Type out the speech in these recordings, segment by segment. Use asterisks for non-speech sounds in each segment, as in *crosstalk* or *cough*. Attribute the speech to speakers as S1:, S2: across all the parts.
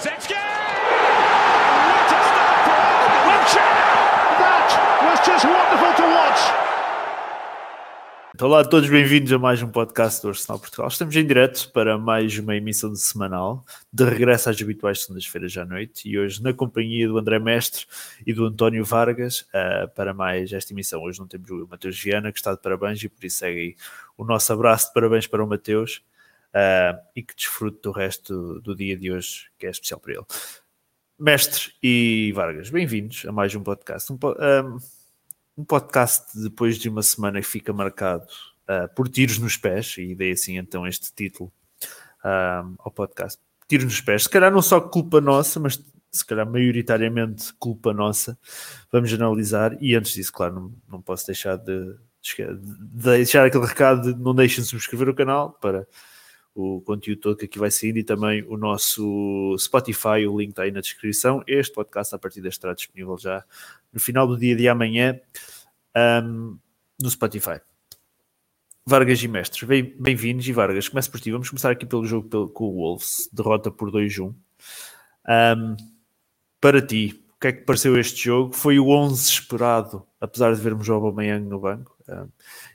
S1: What a start for!
S2: That was just wonderful to watch.
S3: Então, olá a todos, bem-vindos a mais um podcast do Arsenal Portugal. Estamos em direto para mais uma emissão de semanal, de regresso às habituais segundas-feiras à noite, e hoje na companhia do André Mestre e do António Vargas uh, para mais esta emissão. Hoje não temos o Mateus Viana, que está de parabéns, e por isso segue aí o nosso abraço de parabéns para o Mateus uh, e que desfrute do resto do dia de hoje, que é especial para ele. Mestre e Vargas, bem-vindos a mais um podcast. Um, um, um podcast depois de uma semana que fica marcado uh, por tiros nos pés, e dei assim então este título ao podcast. Tiros nos pés, se calhar não só culpa nossa, mas se calhar maioritariamente culpa nossa. Vamos analisar, e antes disso, claro, não, não posso deixar de, de deixar aquele recado de não deixem de subscrever o canal para o conteúdo todo que aqui vai sair e também o nosso Spotify, o link está aí na descrição. Este podcast, a partir deste, estará disponível já no final do dia de amanhã um, no Spotify. Vargas e Mestres, bem-vindos e Vargas, começo por ti. Vamos começar aqui pelo jogo pelo, com o Wolves, derrota por 2-1. Um, para ti, o que é que pareceu este jogo? Foi o 11 esperado, apesar de vermos o Aubameyang no banco. Um,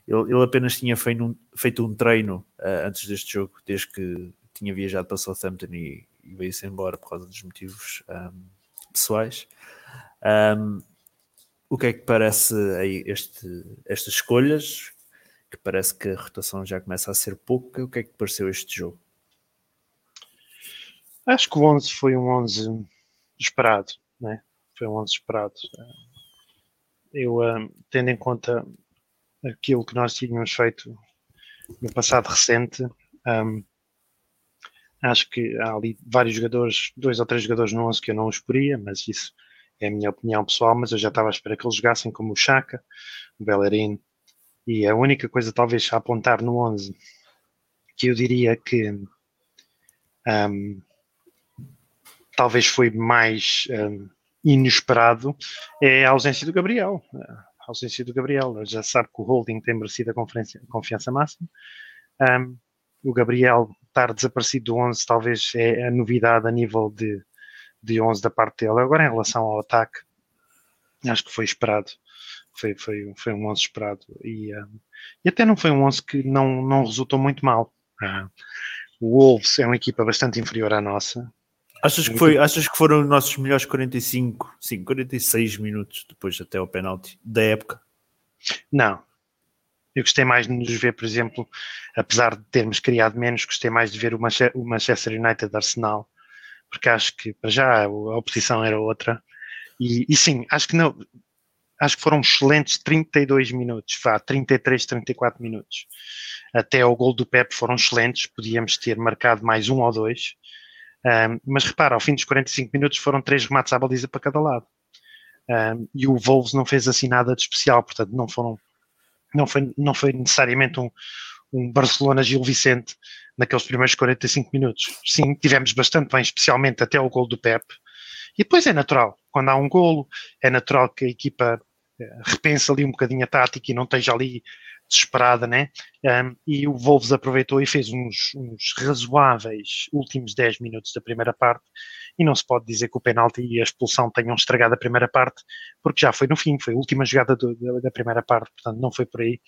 S3: ele, ele, apenas tinha feito um, feito um treino uh, antes deste jogo, desde que tinha viajado para Southampton e, e veio-se embora por causa dos motivos pessoais. Um, o que é que parece aí este, estas escolhas? Que parece que a rotação já começa a ser pouca. O que é que pareceu este jogo?
S4: Acho que o 11 foi um 11 esperado, né? Foi um 11 esperado. Eu, um, tendo em conta aquilo que nós tínhamos feito no passado recente, um, acho que há ali vários jogadores, dois ou três jogadores no 11 que eu não os poria, mas isso é a minha opinião pessoal, mas eu já estava à espera que eles jogassem como o Chaka, o Bellerin, e a única coisa talvez a apontar no 11 que eu diria que um, talvez foi mais um, inesperado é a ausência do Gabriel. Ausência do Gabriel. Já sabe que o Holding tem merecido a confiança máxima. Um, o Gabriel estar desaparecido do 11 talvez é a novidade a nível de de 11 da parte dele. Agora, em relação ao ataque, acho que foi esperado. Foi, foi, foi um 11 esperado. E, um, e até não foi um 11 que não, não resultou muito mal. Uh, o Wolves é uma equipa bastante inferior à nossa.
S3: Achas que, foi, achas que foram os nossos melhores 45, sim, 46 minutos depois até o penalti da época?
S4: Não. Eu gostei mais de nos ver, por exemplo, apesar de termos criado menos, gostei mais de ver o Manchester United Arsenal porque acho que para já a oposição era outra. E, e, sim, acho que não. Acho que foram excelentes 32 minutos, vá, 33, 34 minutos. Até ao gol do Pep foram excelentes, podíamos ter marcado mais um ou dois. Um, mas repara, ao fim dos 45 minutos foram três remates à baliza para cada lado. Um, e o Wolves não fez assim nada de especial, portanto não foram, não foi, não foi necessariamente um, um Barcelona Gil Vicente naqueles primeiros 45 minutos. Sim, tivemos bastante bem, especialmente até o gol do Pep. E depois é natural, quando há um golo, é natural que a equipa eh, repense ali um bocadinho a tática e não esteja ali desesperada, né? Um, e o Wolves aproveitou e fez uns, uns, razoáveis últimos 10 minutos da primeira parte. E não se pode dizer que o penalti e a expulsão tenham estragado a primeira parte, porque já foi no fim, foi a última jogada do, da, da primeira parte, portanto não foi por aí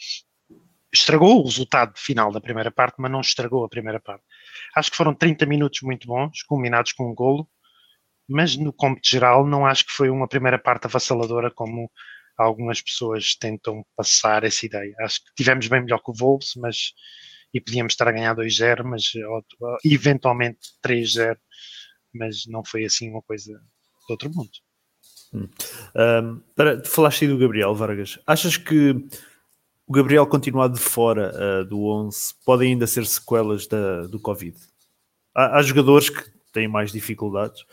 S4: estragou o resultado final da primeira parte, mas não estragou a primeira parte. Acho que foram 30 minutos muito bons, combinados com um golo, mas no cômputo geral não acho que foi uma primeira parte avassaladora como algumas pessoas tentam passar essa ideia. Acho que tivemos bem melhor que o Wolves, mas e podíamos estar a ganhar 2-0, mas eventualmente 3-0, mas não foi assim uma coisa do outro mundo.
S3: Hum. Um, para, falaste aí do Gabriel Vargas. Achas que o Gabriel continuar de fora uh, do 11 podem ainda ser sequelas da, do Covid. Há, há, jogadores que têm mais dificuldades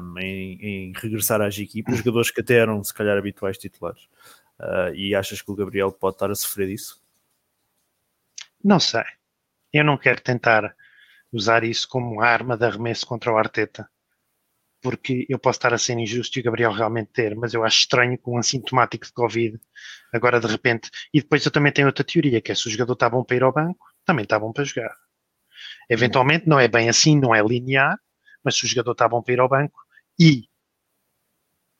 S3: um, em, em, regressar às equipas, jogadores que até eram se calhar habituais titulares. Uh, e achas que o Gabriel pode estar a sofrer disso?
S4: Não sei. Eu não quero tentar usar isso como arma de arremesso contra o Arteta porque eu posso estar a ser injusto e o Gabriel realmente ter, mas eu acho estranho com um assintomático de Covid, agora de repente. E depois eu também tenho outra teoria, que é se o jogador está bom para ir ao banco, também está bom para jogar. Eventualmente não é bem assim, não é linear, mas se o jogador está bom para ir ao banco e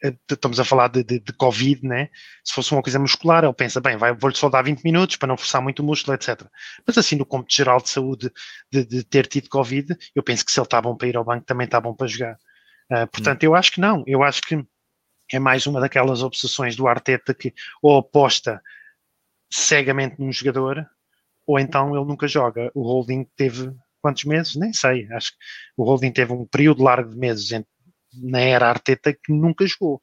S4: eh, estamos a falar de, de, de, Covid, né? Se fosse uma coisa muscular, ele pensa, bem, vou-lhe só dar 20 minutos para não forçar muito o músculo, etc. Mas assim, no cômputo geral de saúde de, de, ter tido Covid, eu penso que se ele está bom para ir ao banco, também está bom para jogar. Uh, portanto, hum. eu acho que não. Eu acho que é mais uma daquelas obsessões do Arteta que ou aposta cegamente num jogador, ou então ele nunca joga. O Holding teve quantos meses? Nem sei. Acho que o Holding teve um período largo de meses na era Arteta que nunca jogou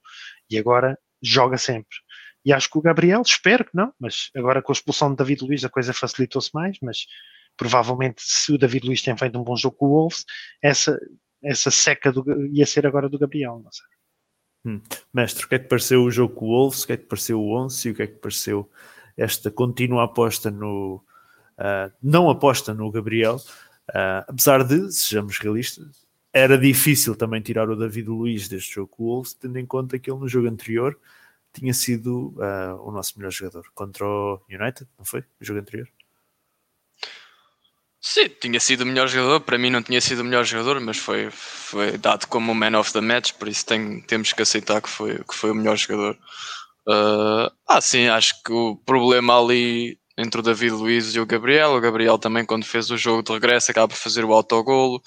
S4: e agora joga sempre. E acho que o Gabriel, espero que não, mas agora com a expulsão de David Luiz a coisa facilitou-se mais, mas provavelmente se o David Luiz tem feito um bom jogo com o Wolves, essa, essa seca do, ia ser agora do Gabriel, não sei.
S3: Hum. Mestre, o que é que pareceu o jogo com o Wolves, o que é que pareceu o 11 e o que é que pareceu esta contínua aposta no uh, não aposta no Gabriel, uh, apesar de, sejamos realistas, era difícil também tirar o David Luiz deste jogo com o Wolves, tendo em conta que ele no jogo anterior tinha sido uh, o nosso melhor jogador contra o United, não foi? O jogo anterior?
S5: Sim, tinha sido o melhor jogador. Para mim, não tinha sido o melhor jogador, mas foi, foi dado como o man of the match. Por isso, tem, temos que aceitar que foi, que foi o melhor jogador. Uh, ah, sim, acho que o problema ali entre o David Luiz e o Gabriel. O Gabriel também, quando fez o jogo de regresso, acaba por fazer o autogolo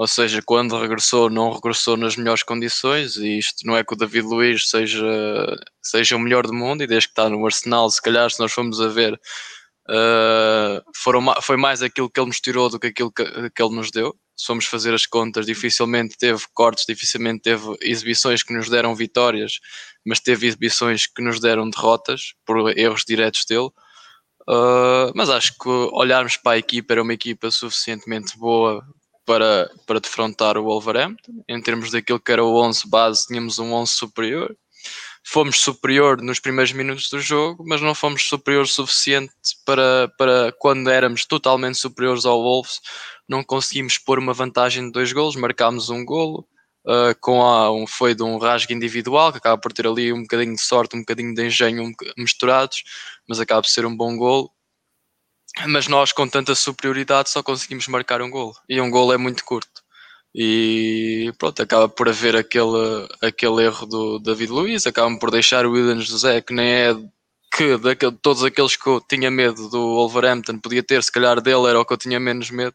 S5: ou seja, quando regressou, não regressou nas melhores condições, e isto não é que o David Luiz seja, seja o melhor do mundo, e desde que está no Arsenal, se calhar, se nós formos a ver, uh, foram, foi mais aquilo que ele nos tirou do que aquilo que, que ele nos deu. Se formos fazer as contas, dificilmente teve cortes, dificilmente teve exibições que nos deram vitórias, mas teve exibições que nos deram derrotas por erros diretos dele. Uh, mas acho que olharmos para a equipa, era uma equipa suficientemente boa para, para defrontar o Wolverhampton. Em termos daquilo que era o 11 base, tínhamos um 11 superior. Fomos superior nos primeiros minutos do jogo, mas não fomos superior suficiente para, para quando éramos totalmente superiores ao Wolves, não conseguimos pôr uma vantagem de dois golos, marcámos um golo. Uh, com a, um, foi de um rasgo individual que acaba por ter ali um bocadinho de sorte, um bocadinho de engenho misturados, mas acaba por ser um bom golo. Mas nós com tanta superioridade só conseguimos marcar um gol e um gol é muito curto. E pronto, acaba por haver aquele, aquele erro do David Luiz, acabam por deixar o Williams José que nem é que todos aqueles que eu tinha medo do Wolverhampton podia ter, se calhar dele era o que eu tinha menos medo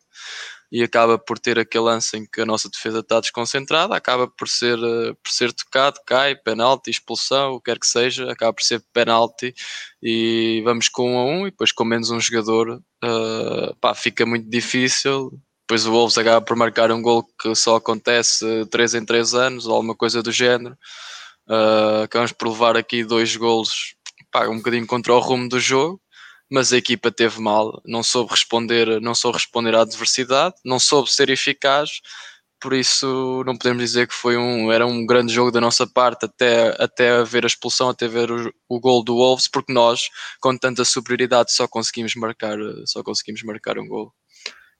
S5: e acaba por ter aquele lance em que a nossa defesa está desconcentrada, acaba por ser, eh, por ser tocado, cai, penalti, expulsão, o que quer que seja, acaba por ser penalti e vamos com um a um e depois com menos um jogador uh, pá, fica muito difícil. Depois o Wolves acaba por marcar um gol que só acontece 3 em 3 anos ou alguma coisa do género. Uh, acabamos por levar aqui dois golos pá, um bocadinho contra o rumo do jogo mas a equipa teve mal, não soube responder, não soube responder à adversidade, não soube ser eficaz, por isso não podemos dizer que foi um, era um grande jogo da nossa parte até, até ver a expulsão, até ver o, o gol do Wolves, porque nós, com tanta superioridade, só conseguimos marcar, só conseguimos marcar um gol.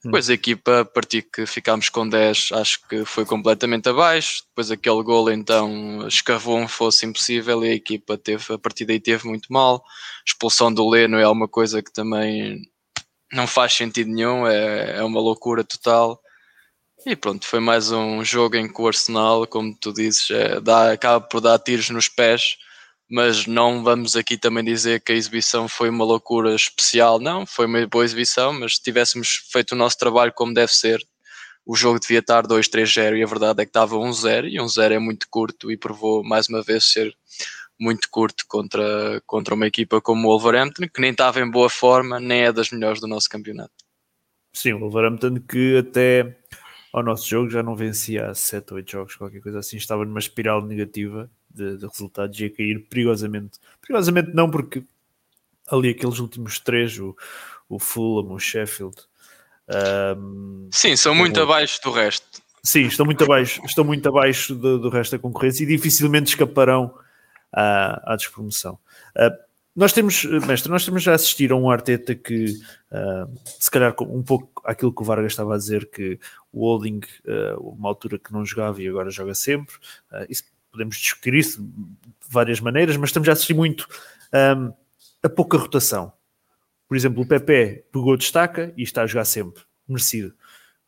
S5: Depois a equipa, a partir que ficámos com 10, acho que foi completamente abaixo. Depois aquele gol então escavou um fosse impossível e a equipa teve, a partir daí teve muito mal. expulsão do Leno é uma coisa que também não faz sentido nenhum, é, é uma loucura total. E pronto, foi mais um jogo em que o Arsenal, como tu dizes, é, dá, acaba por dar tiros nos pés mas não vamos aqui também dizer que a exibição foi uma loucura especial, não, foi uma boa exibição, mas se tivéssemos feito o nosso trabalho como deve ser, o jogo devia estar 2-3-0 e a verdade é que estava 1-0 e 1-0 é muito curto e provou mais uma vez ser muito curto contra, contra uma equipa como o Wolverhampton, que nem estava em boa forma, nem é das melhores do nosso campeonato.
S3: Sim, o Wolverhampton que até ao nosso jogo já não vencia há 7 ou 8 jogos, qualquer coisa assim, estava numa espiral negativa de, de resultados e a cair perigosamente. Perigosamente não, porque ali aqueles últimos três, o, o Fulham, o Sheffield.
S5: Um, Sim, são muito o... abaixo do resto.
S3: Sim, estão muito abaixo, estão muito abaixo do, do resto da concorrência e dificilmente escaparão à, à despromoção. Uh, nós temos, mestre, nós temos já assistir a um Arteta que, uh, se calhar, um pouco aquilo que o Vargas estava a dizer, que o Holding, uh, uma altura que não jogava e agora joga sempre, uh, isso podemos discutir isso de várias maneiras, mas estamos a assistir muito um, a pouca rotação. Por exemplo, o Pepe pegou destaca e está a jogar sempre, merecido.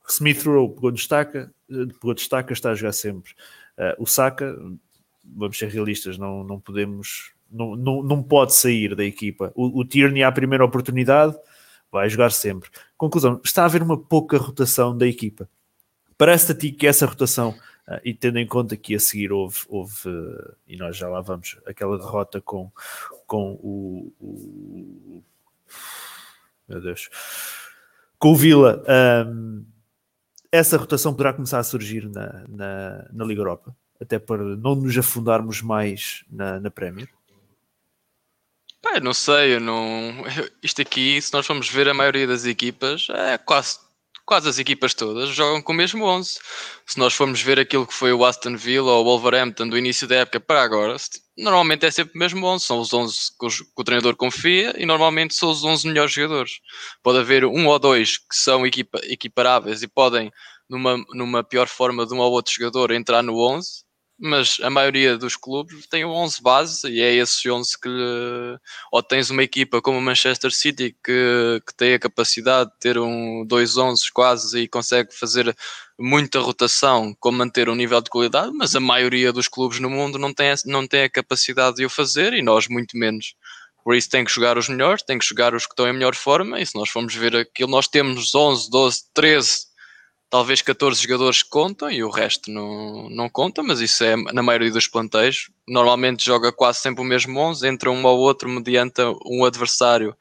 S3: Smith Rowe pegou destaca, pegou destaca, está a jogar sempre. Uh, o Saka, vamos ser realistas, não, não podemos, não, não, não pode sair da equipa. O, o Tierney, à primeira oportunidade, vai jogar sempre. Conclusão, está a haver uma pouca rotação da equipa. Parece-te a ti que essa rotação, uh, e tendo em conta que a seguir houve, houve uh, e nós já lá vamos, aquela derrota com, com o, o meu Deus, com o Vila, um, essa rotação poderá começar a surgir na, na, na, Liga Europa, até para não nos afundarmos mais na, na Premier?
S5: É, não sei, eu não. Isto aqui, se nós formos ver a maioria das equipas, é quase quase as equipas todas jogam com o mesmo 11. Se nós formos ver aquilo que foi o Aston Villa ou o Wolverhampton do início da época para agora, normalmente é sempre o mesmo 11. São os 11 que, que o treinador confia e normalmente são os 11 melhores jogadores. Pode haver um ou dois que são equipa, equiparáveis e podem, numa, numa pior forma de um ou outro jogador, entrar no 11 mas a maioria dos clubes tem 11 bases e é esses 11 que lhe... ou tens uma equipa como o Manchester City que, que tem a capacidade de ter um 2 11 quase e consegue fazer muita rotação com manter um nível de qualidade, mas a maioria dos clubes no mundo não tem, não tem a capacidade de o fazer e nós muito menos. Por isso tem que jogar os melhores, tem que jogar os que estão em melhor forma e se nós formos ver aquilo, nós temos 11, 12, 13 talvez 14 jogadores contam e o resto não, não conta, mas isso é na maioria dos planteios. Normalmente joga quase sempre o mesmo 11, entra um ou outro mediante um adversário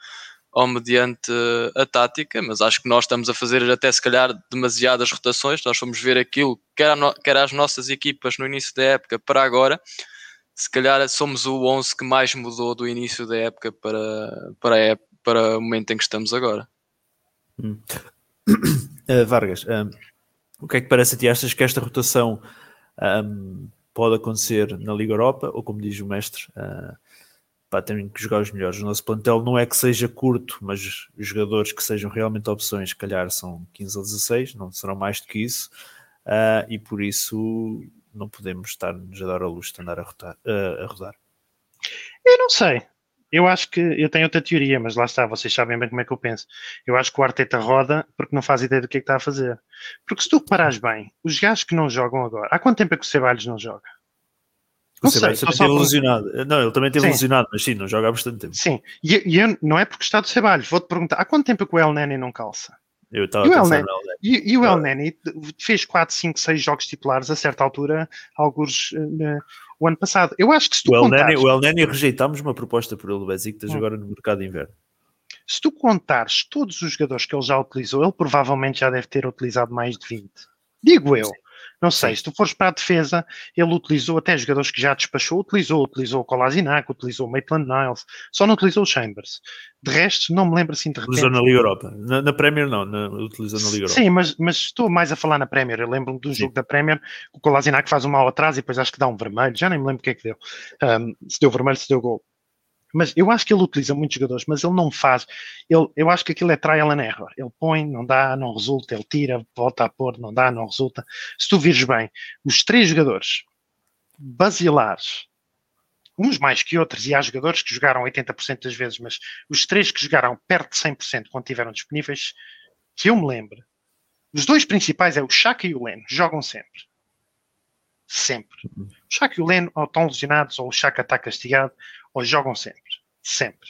S5: ou mediante a tática, mas acho que nós estamos a fazer até se calhar demasiadas rotações. Nós fomos ver aquilo, quer, no, quer as nossas equipas no início da época para agora, se calhar somos o 11 que mais mudou do início da época para, para, época, para o momento em que estamos agora.
S3: Hum. Uh, *clears throat* Vargas, um, o que é que parece a ti? Achas que esta rotação um, pode acontecer na Liga Europa? Ou como diz o mestre, uh, pá, tem que jogar os melhores. O nosso plantel não é que seja curto, mas os jogadores que sejam realmente opções, se calhar são 15 ou 16, não serão mais do que isso, uh, e por isso não podemos estar-nos a dar a luz de andar a, rotar, uh, a rodar.
S4: Eu não sei. Eu acho que eu tenho outra teoria, mas lá está, vocês sabem bem como é que eu penso. Eu acho que o Arteta roda porque não faz ideia do que é que está a fazer. Porque se tu reparares bem, os gajos que não jogam agora, há quanto tempo é que o Ceballos não joga?
S3: Não o Ceballos sei, também ilusionado. Não, ele também tem ilusionado, mas sim, não joga há bastante tempo.
S4: Sim, e, e eu, não é porque está do Ceballos. Vou-te perguntar, há quanto tempo é que o El Neni não calça?
S3: Eu estava a pensar no
S4: E, e o El Neni fez 4, 5, 6 jogos titulares a certa altura, alguns uh, o ano passado. Eu acho que se tu
S3: o
S4: contares...
S3: o El Neni rejeitámos uma proposta por ele do Besiktas hum. agora no mercado de inverno.
S4: Se tu contares todos os jogadores que ele já utilizou, ele provavelmente já deve ter utilizado mais de 20. Digo eu. Sim. Não sei, Sim. se tu fores para a defesa, ele utilizou até jogadores que já despachou, utilizou, utilizou o Kolasinac, utilizou o Maitland Niles, só não utilizou o Chambers. De resto, não me lembro assim de repente.
S3: Utilizou na Liga Europa. Na, na Premier não, na, utilizou na Liga Europa.
S4: Sim, mas, mas estou mais a falar na Premier. Eu lembro-me do jogo da Premier, o Kolasinac faz um mal atrás e depois acho que dá um vermelho, já nem me lembro o que é que deu. Um, se deu vermelho, se deu gol. Mas eu acho que ele utiliza muitos jogadores, mas ele não faz. Ele, eu acho que aquilo é trial and error. Ele põe, não dá, não resulta, ele tira, volta a pôr, não dá, não resulta. Se tu vires bem, os três jogadores basilares, uns mais que outros, e há jogadores que jogaram 80% das vezes, mas os três que jogaram perto de 100% quando estiveram disponíveis, que eu me lembro, os dois principais é o Chaka e o Leno, jogam sempre. Sempre. O Chaka e o Leno ou estão lesionados, ou o Chaka está castigado, ou jogam sempre. Sempre.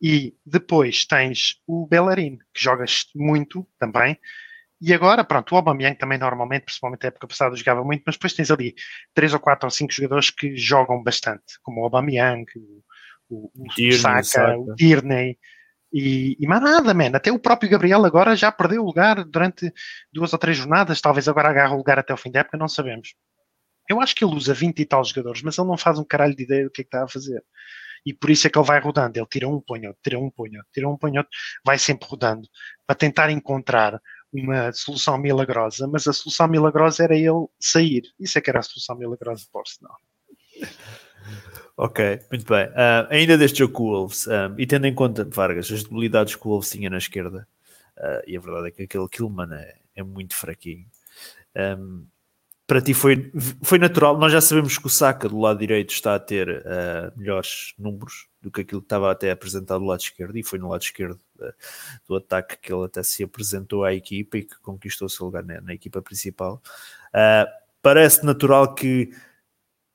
S4: E depois tens o Bellerin, que jogas muito também. E agora, pronto, o Aubameyang também normalmente, principalmente na época passada, jogava muito, mas depois tens ali três ou quatro ou cinco jogadores que jogam bastante, como o Aubameyang, o, o, Saka, Saka, o Tierney, e, e mais nada, man. Até o próprio Gabriel agora já perdeu o lugar durante duas ou três jornadas, talvez agora agarre o lugar até o fim da época, não sabemos. Eu acho que ele usa 20 e tal jogadores, mas ele não faz um caralho de ideia do que é que está a fazer. E por isso é que ele vai rodando. Ele tira um, põe outro, tira um, põe outro, tira um, põe outro, vai sempre rodando para tentar encontrar uma solução milagrosa, mas a solução milagrosa era ele sair. Isso é que era a solução milagrosa para o Arsenal.
S3: Ok, muito bem. Uh, ainda deste jogo com o Wolves, um, ah, e tendo em conta, Vargas, as debilidades que o Wolves tinha na esquerda, uh, e a verdade é que aquele Killman é, é muito fraquinho. Um, para ti foi, foi natural. Nós já sabemos que o Saka do lado direito está a ter uh, melhores números do que aquilo que estava até apresentado do lado esquerdo, e foi no lado esquerdo uh, do ataque que ele até se apresentou à equipa e que conquistou o seu lugar na, na equipa principal. Uh, parece natural que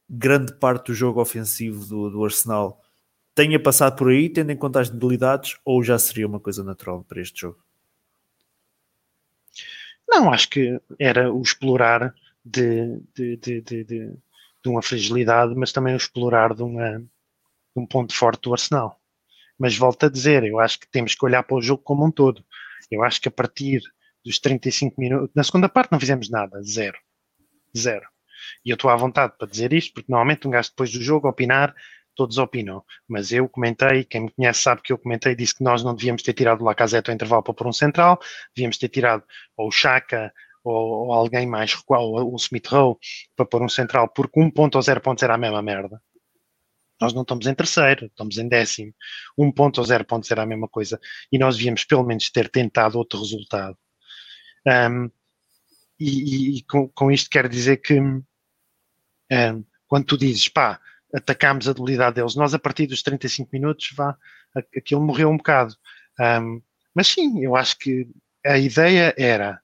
S3: grande parte do jogo ofensivo do, do Arsenal tenha passado por aí, tendo em conta as debilidades, ou já seria uma coisa natural para este jogo?
S4: Não, acho que era o explorar de, de, de, de, uma fragilidade, mas também o explorar de, uma, um ponto forte do Arsenal. Mas volto a dizer, eu acho que temos que olhar para o jogo como um todo. Eu acho que a partir dos 35 minutos, na segunda parte não fizemos nada, zero. Zero. E eu estou à vontade para dizer isto, porque normalmente um gajo depois do jogo opinar, todos opinam. Mas eu comentei, quem me conhece sabe que eu comentei, disse que nós não devíamos ter tirado o Lacazette ao intervalo para pôr um central, devíamos ter tirado ou o Chaka ou, ou alguém mais ou o Smith Rowe, para pôr um central, porque um ponto ou zero pontos era a mesma merda. Nós não estamos em terceiro, estamos em décimo. Um ponto ou zero pontos era a mesma coisa. E nós devíamos pelo menos ter tentado outro resultado. Um, e, e, e com, com, isto quero dizer que um, quando tu dizes, pá, atacámos a debilidade deles, nós a partir dos 35 minutos, vá, aquilo morreu um bocado. Um, mas sim, eu acho que a ideia era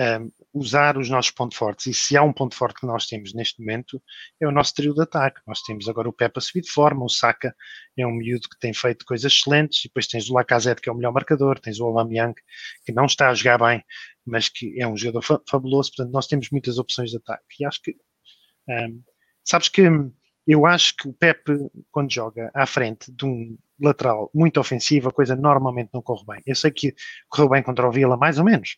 S4: um, usar os nossos pontos fortes. E se há um ponto forte que nós temos neste momento, é o nosso trio de ataque. Nós temos agora o Pepe a subir de forma, o Saka é um miúdo que tem feito coisas excelentes, e depois tens o Lacazette, que é o melhor marcador, tens o Aubameyang, que não está a jogar bem, mas que é um jogador fa fabuloso. Portanto, nós temos muitas opções de ataque. E acho que, um, sabes que eu acho que o Pepe, quando joga à frente de um lateral muito ofensivo, a coisa normalmente não corre bem. Eu sei que correu bem contra o Vila, mais ou menos,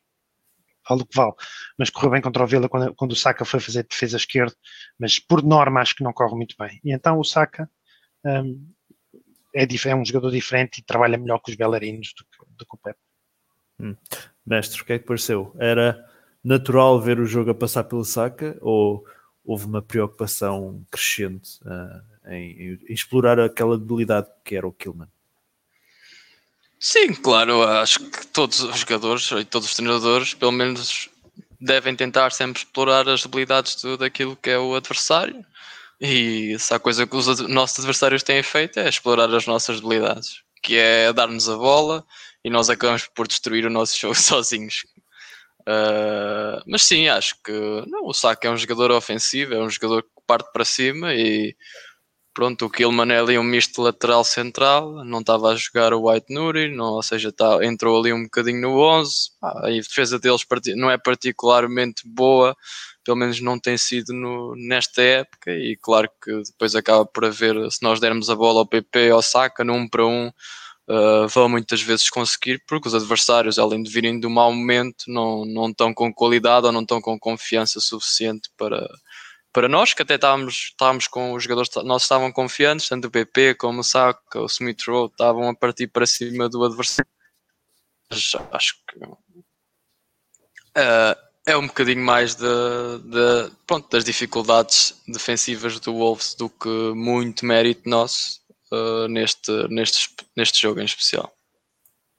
S4: vale o que vale. Mas correu bem contra o Vila quando, quando o Saka foi fazer defesa esquerda, mas por norma acho que não corre muito bem. E então o Saka um, é, é, um jogador diferente e trabalha melhor com os bailarinos do que, do que o Pep.
S3: Hum. Mestre, o que é que pareceu? Era natural ver o jogo a passar pelo Saka ou houve uma preocupação crescente uh, em, em, explorar aquela debilidade que era o Killman?
S5: Sim, claro, acho que todos os jogadores e todos os treinadores, pelo menos, devem tentar sempre explorar as debilidades do, daquilo que é o adversário. E se há coisa que os nossos adversários têm feito é explorar as nossas debilidades, que é dar-nos a bola e nós acabamos por destruir o nosso *laughs* jogo sozinhos. Uh, mas sim, acho que não, o Saka é um jogador ofensivo, é um jogador que parte para cima e pronto, o Kilman é ali um misto lateral central, não estava a jogar o White Nuri, não, ou seja, tá, entrou ali um bocadinho no 11, ah, a defesa deles não é particularmente boa, pelo menos não tem sido no, nesta época, e claro que depois acaba por haver, se nós dermos a bola ao PP ou Saka, 1 para 1, uh, vão muitas vezes conseguir, porque os adversários, além de virem do mau momento, não, não estão com qualidade ou não estão com confiança suficiente para para nós, que até estávamos, estávamos com os jogadores, nós estavam confiantes, tanto o PP como o Saka, o Smith Rowe, estavam a partir para cima do adversário. Mas acho que uh, é um bocadinho mais de, de, pronto, das dificuldades defensivas do Wolves do que muito mérito nosso uh, neste, neste, neste jogo em especial.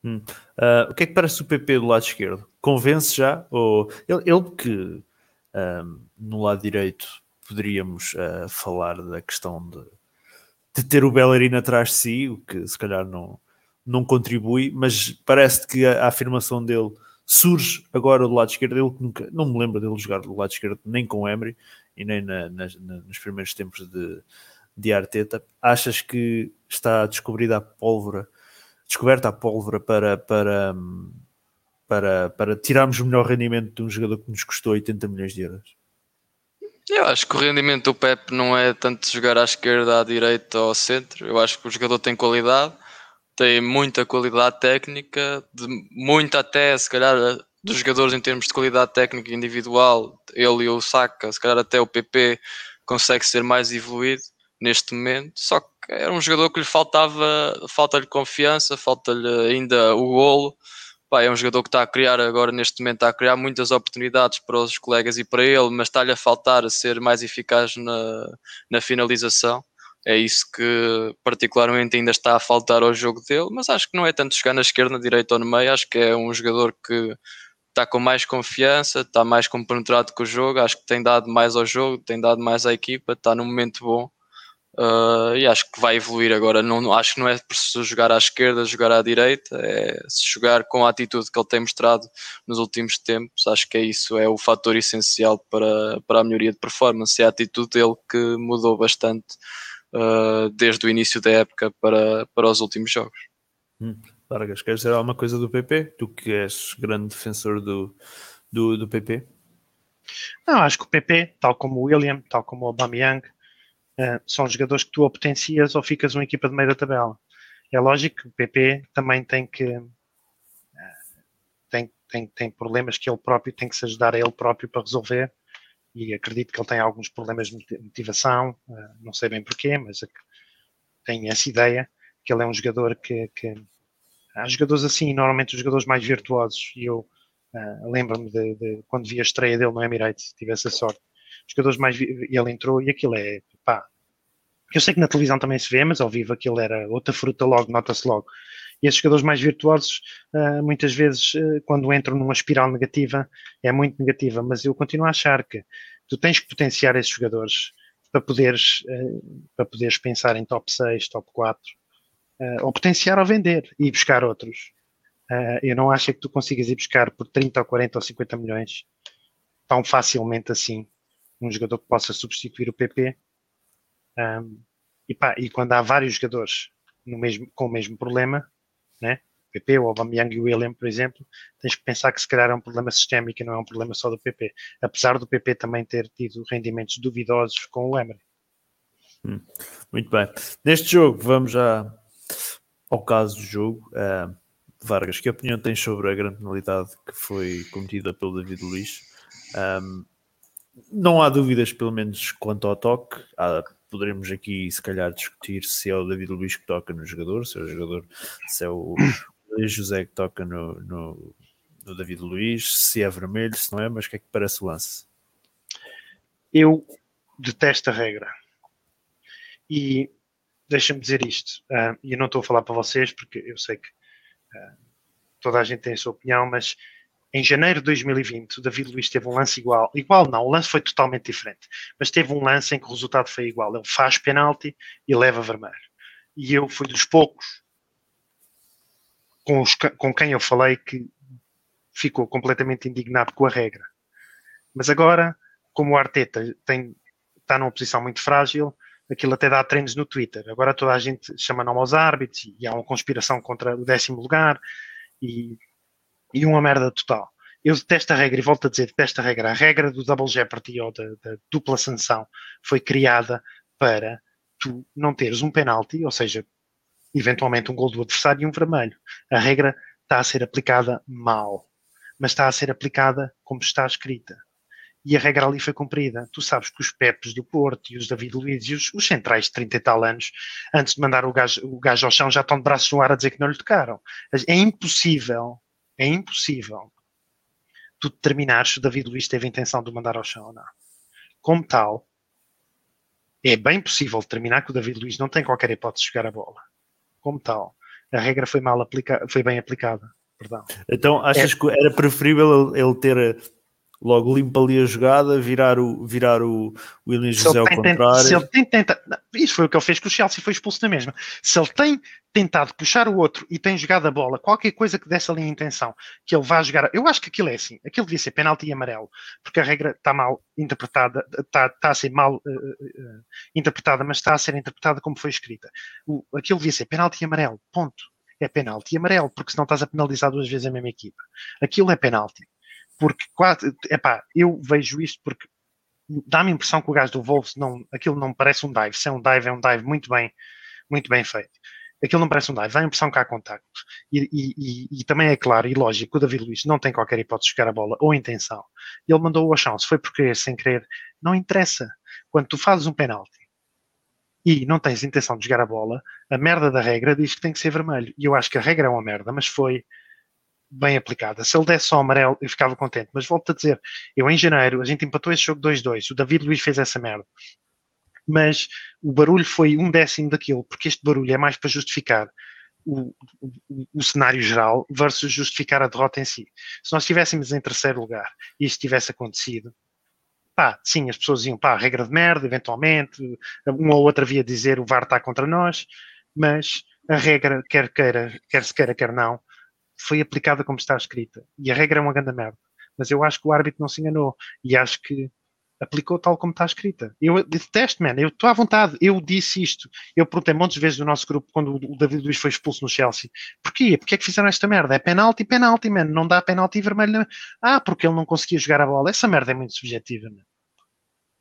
S3: Hum. Uh, o que é que parece o PP do lado esquerdo? Convence já? Ou ele, ele que no lado direito poderíamos uh, falar da questão de, de, ter o Bellerin atrás de si, o que se calhar não, não contribui, mas parece que a, a afirmação dele surge agora do lado esquerdo. Ele nunca, não me lembro dele jogar do lado esquerdo nem com o Emery e nem na, na, na, nos primeiros tempos de, de Arteta. Achas que está descobrida a pólvora, descoberta a pólvora para, para, para, para tirarmos o melhor rendimento de um jogador que nos custou 80 milhões de euros?
S5: Eu acho que o rendimento do Pep não é tanto jogar à esquerda, à direita ou ao centro. Eu acho que o jogador tem qualidade, tem muita qualidade técnica, de, muito até, se calhar, dos jogadores em termos de qualidade técnica individual, ele e o Saka, se calhar até o PP consegue ser mais evoluído neste momento. Só que era um jogador que lhe faltava, falta-lhe confiança, falta-lhe ainda o golo pá, é um jogador que está a criar agora neste momento, está a criar muitas oportunidades para os colegas e para ele, mas está-lhe a faltar a ser mais eficaz na, na finalização. É isso que particularmente ainda está a faltar ao jogo dele, mas acho que não é tanto chegar na esquerda, na direita ou no meio, acho que é um jogador que tá com mais confiança, está mais compenetrado com o jogo, acho que tem dado mais ao jogo, tem dado mais à equipa, está num momento bom. Uh, e acho que vai evoluir agora. Não, acho que não é preciso jogar à esquerda, jogar à direita, é se jogar com a atitude que ele tem mostrado nos últimos tempos. Acho que é isso, é o fator essencial para, para a melhoria de performance. É a atitude dele que mudou bastante uh, desde o início da época para, para os últimos jogos.
S3: Hum. Vargas, queres dizer alguma coisa do PP? Tu que és grande defensor do, do, do PP?
S4: Não, acho que o PP, tal como o William, tal como o Aubameyang, uh, são jogadores que tu ou potencias ou ficas uma equipa de meio da tabela. É lógico que o PP também tem que uh, tem, tem, tem problemas que ele próprio tem que se ajudar a ele próprio para resolver e acredito que ele tem alguns problemas de motivação, uh, não sei bem porquê, mas é tenho essa ideia que ele é um jogador que, que há jogadores assim, normalmente os jogadores mais virtuosos, e eu uh, lembro-me de, de, quando vi a estreia dele no Emirates, tive essa sorte. Jogadores mais. E ele entrou e aquilo é. pá. Eu sei que na televisão também se vê, mas ao vivo aquilo era outra fruta logo, nota-se logo. E esses jogadores mais virtuosos, uh, muitas vezes, uh, quando entram numa espiral negativa, é muito negativa. Mas eu continuo a achar que tu tens que potenciar esses jogadores para poderes, para poderes pensar em top 6, top 4 uh, ou potenciar ou vender e buscar outros. Eu não acho que tu consigas ir buscar por 30 ou 40 ou 50 milhões tão facilmente assim um jogador que possa substituir o PP. Um, e, pá, e quando há vários jogadores no mesmo, com o mesmo problema, né? PP, o Aubameyang e o William, por exemplo, tens que pensar que se calhar é um problema sistémico e não é um problema só do PP. Apesar do PP também ter tido rendimentos duvidosos com o Emery.
S3: Hum, muito bem. Neste jogo, vamos já ao caso do jogo, uh, Vargas, que opinião tens sobre a grande penalidade que foi cometida pelo David Luiz? Um, não há dúvidas, pelo menos quanto ao toque. Há, poderemos aqui, se calhar, discutir se é o David Luiz que toca no jogador, se é o jogador, se é o José que toca no, no, no David Luiz, se é vermelho, se não é, mas o que é que parece o lance?
S4: Eu detesto a regra. E deixa-me dizer isto, uh, e eu não estou a falar para vocês porque eu sei que uh, toda a gente tem a sua opinião, mas em janeiro de 2020 o David Luiz teve um lance igual, igual não, o lance foi totalmente diferente, mas teve um lance em que o resultado foi igual, ele faz penalti e leva vermelho. E eu fui dos poucos com, os, com quem eu falei que ficou completamente indignado com a regra. Mas agora, como o Arteta tem, está numa posição muito frágil, aquilo até dá treinos no Twitter. Agora toda a gente chama nome aos árbitros e há uma conspiração contra o décimo lugar e, e uma merda total. Eu detesto a regra e volto a dizer, detesto a regra. A regra do double jeopardy ou da, da dupla sanção foi criada para tu não teres um penalti, ou seja, eventualmente um gol do adversário e um vermelho. A regra está a ser aplicada mal, mas está a ser aplicada como está escrita e a regra ali foi cumprida. Tu sabes que os Pepes do Porto e os David Luiz e os, os, centrais de 30 e tal anos, antes de mandar o gajo, o gajo ao chão, já estão de braços no ar a dizer que não lhe tocaram. É impossível, é impossível tu determinares se o David Luiz teve a intenção de o mandar ao chão ou não. Como tal, é bem possível determinar que o David Luiz não tem qualquer hipótese de jogar a bola. Como tal, a regra foi mal aplicada, foi bem aplicada. Perdão.
S3: Então achas é. que era preferível ele ter logo limpa ali a jogada, virar o, virar o William José ao contrário.
S4: Se ele tem tentado, isso foi o que ele fez com o Chelsea, foi expulso na mesma. Se ele tem tentado puxar o outro e tem jogado a bola, qualquer coisa que desse ali a intenção que ele vá jogar, eu acho que aquilo é assim, aquilo devia ser penalti e amarelo, porque a regra está mal interpretada, está, está a ser mal uh, uh, interpretada, mas está a ser interpretada como foi escrita. O, aquilo devia ser penalti e amarelo, ponto. É penalti e amarelo, porque senão estás a penalizar duas vezes a mesma equipa. Aquilo é penalti porque quase, epá, eu vejo isto porque dá-me a impressão que o gajo do Wolves não, aquilo não parece um dive, se é um dive, é um dive muito bem, muito bem feito. Aquilo não parece um dive, dá a impressão que há contactos. E, e, e, e, também é claro e lógico que o David Luiz não tem qualquer hipótese de jogar a bola ou intenção. Ele mandou-o ao chão, se foi por querer, sem querer, não interessa. Quando tu fazes um penalti e não tens intenção de jogar a bola, a merda da regra diz que tem que ser vermelho. E eu acho que a regra é uma merda, mas foi bem aplicada. Se ele desse só amarelo, eu ficava contente. Mas volto a dizer, eu em janeiro, a gente empatou esse jogo 2-2. O David Luiz fez essa merda. Mas o barulho foi um décimo daquilo, porque este barulho é mais para justificar o, o, o, cenário geral versus justificar a derrota em si. Se nós estivéssemos em terceiro lugar e isto tivesse acontecido, pá, sim, as pessoas iam, pá, regra de merda, eventualmente, uma ou outra via dizer o VAR está contra nós, mas a regra, quer queira, quer se queira, quer não, foi aplicada como está escrita. E a regra é uma grande merda. Mas eu acho que o árbitro não se enganou. E acho que aplicou tal como está escrita. Eu detesto, man, eu estou à vontade, eu disse isto. Eu perguntei muitas vezes no nosso grupo quando o David Luiz foi expulso no Chelsea. Porquê? Porquê é que fizeram esta merda? É penalti, penalti, man. Não dá penalti vermelho. Ah, porque ele não conseguia jogar a bola. Essa merda é muito subjetiva, man.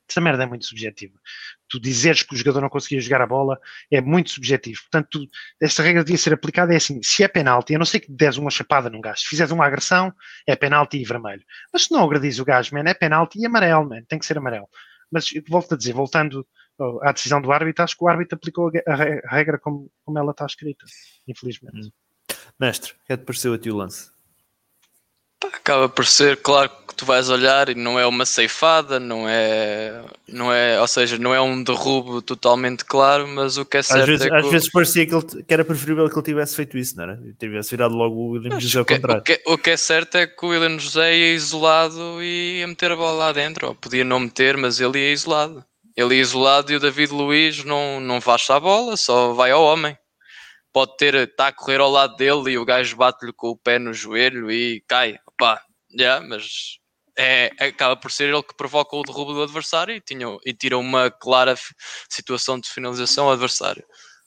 S4: Essa merda é muito subjetiva. Tu dizeres que o jogador não conseguia jogar a bola é muito subjetivo. Portanto, tu, esta regra devia ser aplicada é assim: se é penalti, a não ser que des uma chapada num gajo, se fizeres uma agressão, é penalti e vermelho. Mas se não agredis o gajo, man, é penalti e amarelo, man, tem que ser amarelo. Mas volto a dizer, voltando à decisão do árbitro, acho que o árbitro aplicou a regra como, como ela está escrita, infelizmente. Hum.
S3: Mestre, o que é que pareceu a ti o lance?
S5: Acaba por ser, claro que tu vais olhar e não é uma ceifada, não é, não é, ou seja, não é um derrubo totalmente claro, mas o que é certo
S3: às vezes,
S5: é que
S3: às vezes parecia que, ele, que, era preferível que ele tivesse feito isso, não era? Tivesse virado logo o William José ao contrário.
S5: O que, o que, é certo é que o William José ia isolado e ia meter a bola lá dentro, ou podia não meter, mas ele ia isolado. Ele ia isolado e o David Luiz não, não faz a bola, só vai ao homem pode ter, está a correr ao lado dele e o gajo bate-lhe com o pé no joelho e cai. Pá, yeah, mas é, acaba por ser ele que provoca o derrubo do adversário e, tinha, e tira uma clara situação de finalização ao adversário.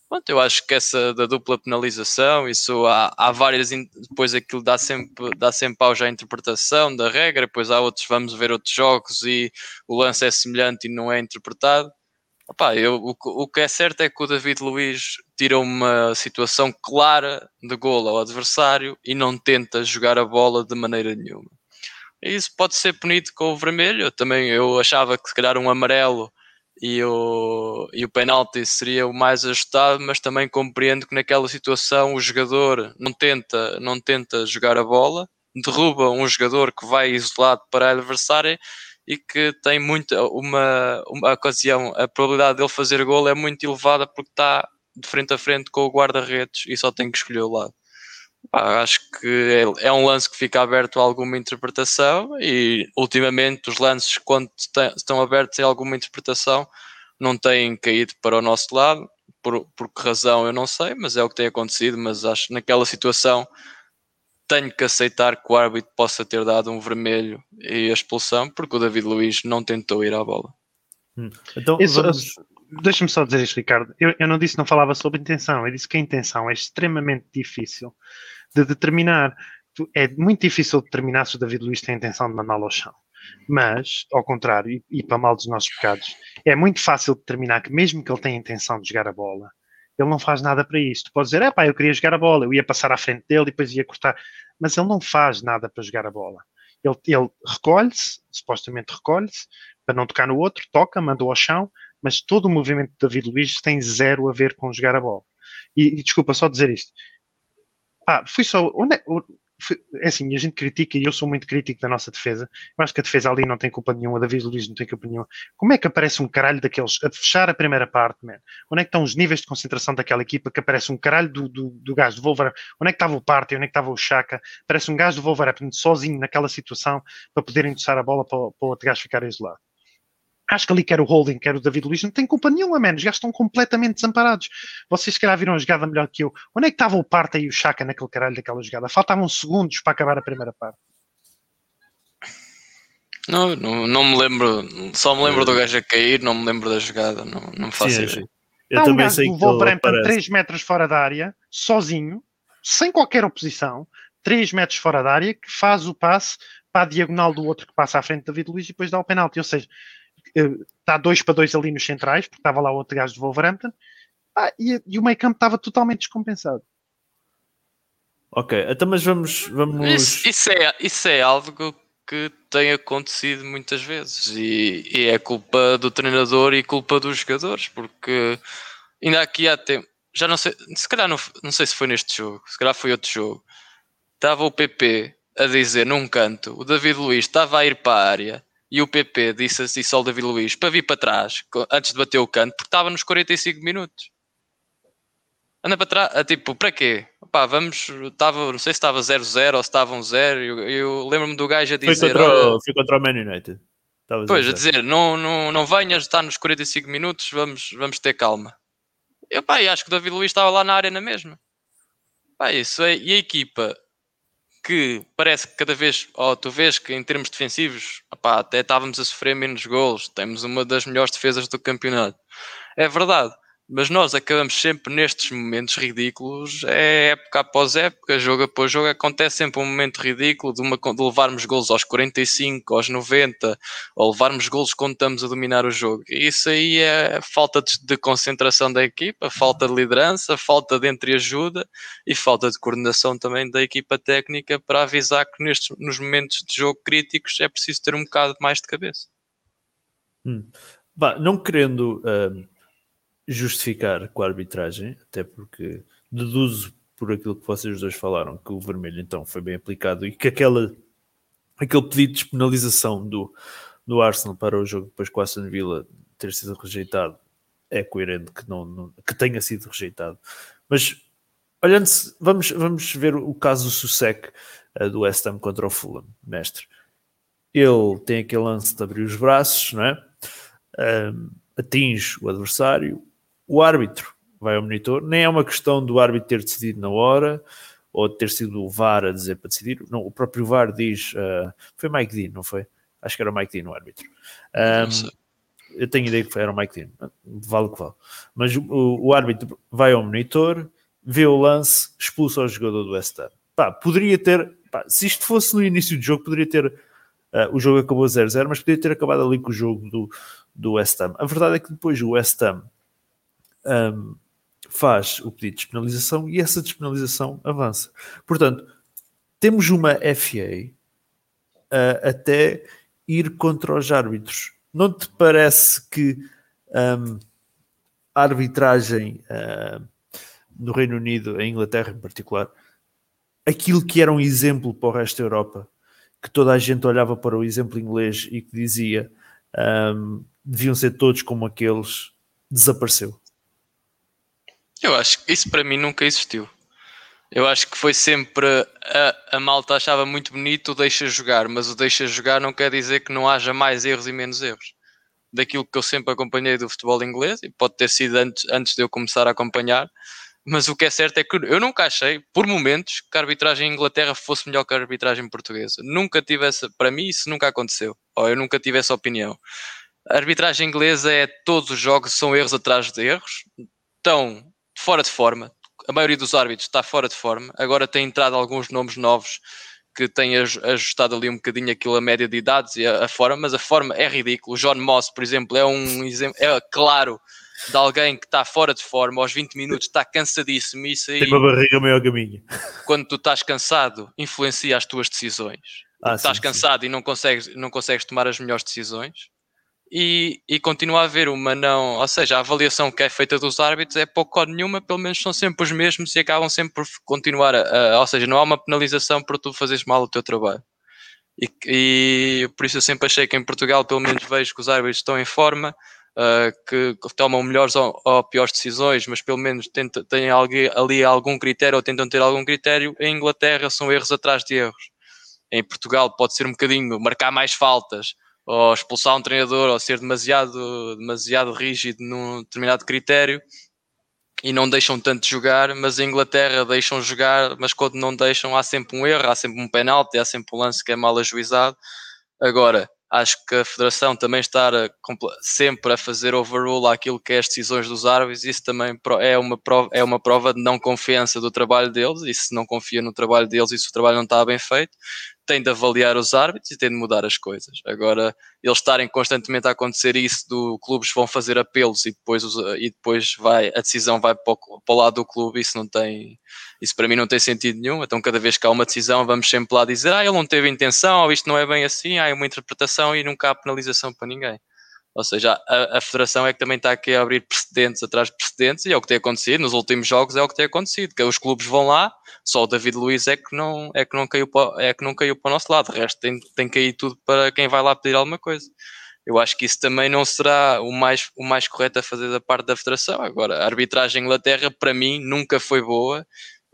S5: Pronto, eu acho que essa da dupla penalização, isso há, há várias, depois aquilo dá sempre, dá sempre auge à interpretação da regra, depois há outros, vamos ver outros jogos e o lance é semelhante e não é interpretado. Opa, eu, o, o, que é certo é que o David Luiz tira uma situação clara de gol ao adversário e não tenta jogar a bola de maneira nenhuma. Isso pode ser punido com o vermelho. Também eu achava que se calhar um amarelo e o, e o penalti seria o mais ajustado, mas também compreendo que naquela situação o jogador não tenta, não tenta jogar a bola, derruba um jogador que vai isolado para a adversária e que tem muita uma, uma ocasião, a probabilidade dele fazer gol é muito elevada porque está de frente a frente com o guarda-redes e só tem que escolher o lado. Acho que é, é, um lance que fica aberto a alguma interpretação e ultimamente os lances quando estão abertos a alguma interpretação não têm caído para o nosso lado por, por que razão eu não sei, mas é o que tem acontecido, mas acho que naquela situação tenho que aceitar que o árbitro possa ter dado um vermelho e a expulsão, porque o David Luiz não tentou ir à bola.
S3: Hum. Então,
S4: vamos... Deixa-me só dizer isto, Ricardo. Eu, eu não disse que não falava sobre intenção, eu disse que a intenção é extremamente difícil de determinar. É muito difícil determinar se o David Luiz tem a intenção de mandá-lo ao chão. Mas, ao contrário, e, e para mal dos nossos pecados, é muito fácil determinar que, mesmo que ele tenha a intenção de jogar a bola, ele não faz nada para isso. Tu podes dizer, é pá, eu queria jogar a bola, eu ia passar à frente dele e depois ia cortar. Mas ele não faz nada para jogar a bola. Ele, ele recolhe-se, supostamente recolhe-se, para não tocar no outro, toca, manda ao chão, mas todo o movimento de David Luiz tem zero a ver com jogar a bola. E, e desculpa só dizer isto. Ah, fui só. Onde é, é assim, a gente critica e eu sou muito crítico da nossa defesa. Eu acho que a defesa ali não tem culpa nenhuma, David Luiz não tem culpa nenhuma. Como é que aparece um caralho daqueles a fechar a primeira parte, man? Onde é que estão os níveis de concentração daquela equipa que aparece um caralho do, do, do gajo do Wolverhampton? Onde é que estava o Party? Onde é que estava o Chaka? Parece um gajo do Wolverhampton sozinho naquela situação para poder endossar a bola para, para o outro gajo ficar isolado acho que ali quer o Holding, quer o David Luiz, não tem culpa nenhuma, menos. Os gajos estão completamente desamparados. Vocês se calhar viram a jogada melhor que eu. Onde é que estava o Parta e o Chaka naquele caralho daquela jogada? Faltavam segundos para acabar a primeira parte.
S5: Não, não, não me lembro, só me lembro do gajo a cair, não me lembro da jogada, não, não faço sim, ideia.
S4: Eu Está um gajo do Wolverhampton 3 metros fora da área, sozinho, sem qualquer oposição, 3 metros fora da área, que faz o passe para a diagonal do outro que passa à frente de David Luiz e depois dá o penalti. Ou seja, está 2 para 2 ali nos centrais, porque estava lá outro gajo de Wolverhampton, ah, e, e, o meio campo estava totalmente descompensado.
S3: Ok, então mas vamos. vamos...
S5: Isso, isso, é, isso é algo que tem acontecido muitas vezes e, e, é culpa do treinador e culpa dos jogadores, porque ainda aqui há tempo, já não sei, se calhar não, não sei se foi neste jogo, se calhar foi outro jogo, estava o PP a dizer num canto, o David Luiz estava a ir para a área e o PP disse assim só o David Luiz para vir para trás antes de bater o canto porque estava nos 45 minutos. Anda para trás, tipo, para quê? Pá, vamos, estava, não sei se estava 0-0 ou se estava 1-0. eu, eu lembro-me do gajo a
S3: Foi
S5: dizer.
S3: contra,
S5: "Olha,
S3: o- foi contra o Man United. Estavas a
S5: Pois, a
S3: dizer.
S5: não, não, não venhas, está nos 45 minutos, vamos, vamos ter calma. Eu, pá, acho que o David Luiz estava lá na área na mesma. Pá, isso é, e a equipa que parece que cada vez, ó, tu vês que em termos defensivos, pá, até estávamos a sofrer menos golos, temos uma das melhores defesas do campeonato. É verdade, mas nós acabamos sempre nestes momentos ridículos, é época após época, jogo após jogo, acontece sempre um momento ridículo de, uma, de levarmos golos aos 45, aos 90, ou levarmos golos quando estamos a dominar o jogo. E isso aí é falta de, de concentração da equipa, falta de liderança, falta de entreajuda e falta de coordenação também da equipa técnica para avisar que nestes, nos momentos de jogo críticos é preciso ter um bocado mais de cabeça.
S3: Bah, não querendo ahm, justificar com a arbitragem, até porque deduzo por aquilo que vocês dois falaram que o vermelho então foi bem aplicado e que aquela, aquele pedido de penalização do, do Arsenal para o jogo depois com a Aston Villa ter sido rejeitado é coerente que, não, não- que tenha sido rejeitado. Mas olhando vamos, vamos ver o caso do Susek eh, do West Ham contra o Fulham, mestre. Ele tem aquele lance de abrir os braços, não é? um, atinge o adversário, o árbitro vai ao monitor, nem é uma questão do árbitro ter decidido na hora ou ter sido o VAR a dizer para decidir, não, o próprio VAR diz, uh, foi Mike Dean, não foi? Acho que era o Mike Dean o árbitro. Um,
S5: sei.
S3: eu tenho ideia que era o Mike Dean, vale o que vale. Mas o, o árbitro vai ao monitor, vê o lance, expulsa o jogador do West Ham. Pá, poderia ter, pá, se isto fosse no início do jogo, poderia ter, uh, o jogo acabou 0-0, mas poderia ter acabado ali com o jogo do, do West Ham. A verdade é que depois o West Ham um, faz o pedido de despenalização e essa despenalização avança. Portanto, temos uma FA uh, até ir contra os árbitros. Não te parece que um, a arbitragem uh, no Reino Unido, em Inglaterra em particular, aquilo que era um exemplo para o resto da Europa, que toda a gente olhava para o exemplo inglês e que dizia um, deviam ser todos como aqueles, desapareceu.
S5: Eu acho que isso para mim nunca existiu. Eu acho que foi sempre a, a malta achava muito bonito o deixa jogar, mas o deixa jogar não quer dizer que não haja mais erros e menos erros. Daquilo que eu sempre acompanhei do futebol inglês, e pode ter sido antes, antes de eu começar a acompanhar, mas o que é certo é que eu nunca achei, por momentos, que a arbitragem em Inglaterra fosse melhor que a arbitragem portuguesa. Nunca tive essa, para mim isso nunca aconteceu, ou eu nunca tive essa opinião. A arbitragem inglesa é todos os jogos são erros atrás de erros, estão fora de forma. A maioria dos árbitros está fora de forma. Agora tem entrado alguns nomes novos que têm ajustado ali um bocadinho aquilo a média de idades e a, a forma, mas a forma é ridícula. O John Moss, por exemplo, é um exemplo, é claro de alguém que está fora de forma, aos 20 minutos está cansadíssimo. Isso aí,
S3: Tem uma barriga maior que a minha.
S5: quando tu estás cansado, influencia as tuas decisões.
S3: Ah,
S5: estás
S3: sim,
S5: cansado e não consegues, não consegues tomar as melhores decisões. E, e continua a haver uma não, ou seja, a avaliação que é feita dos árbitros é pouco ou nenhuma, pelo menos são sempre os mesmos e acabam sempre por continuar a, a ou seja, não há uma penalização por tu fazeres mal o teu trabalho. E, e por isso eu sempre achei que em Portugal, pelo menos vejo que os árbitros estão em forma, uh, que tomam melhores ou, ou, piores decisões, mas pelo menos tenta, têm ali, ali algum critério ou tentam ter algum critério. Em Inglaterra são erros atrás de erros. Em Portugal pode ser um bocadinho marcar mais faltas, ou expulsar um treinador, ou ser demasiado, demasiado rígido num determinado critério e não deixam tanto jogar, mas em Inglaterra deixam jogar, mas quando não deixam há sempre um erro, há sempre um penalti, há sempre um lance que é mal ajuizado. Agora, acho que a Federação também está a, sempre a fazer overrule àquilo que é as decisões dos árbitros, isso também é uma, prova, é uma prova de não confiança do trabalho deles, e se não confia no trabalho deles e se o trabalho não está bem feito, tem de avaliar os árbitros e tem de mudar as coisas. Agora, eles estarem constantemente a acontecer isso, do clubes vão fazer apelos e depois, e depois vai, a decisão vai para o, para o lado do clube, isso não tem, isso para mim não tem sentido nenhum. Então, cada vez que há uma decisão, vamos sempre lá dizer, ah, ele não teve intenção, ou isto não é bem assim, há uma interpretação e nunca há penalização para ninguém. Ou seja, a, a, federação é que também está aqui a abrir precedentes atrás de precedentes e é o que tem acontecido. Nos últimos jogos é o que tem acontecido, que os clubes vão lá, só o David Luiz é que não, é que não, caiu, para, é que não caiu para o nosso lado. O resto tem, tem que ir tudo para quem vai lá pedir alguma coisa. Eu acho que isso também não será o mais, o mais correto a fazer da parte da federação. Agora, a arbitragem Inglaterra, para mim, nunca foi boa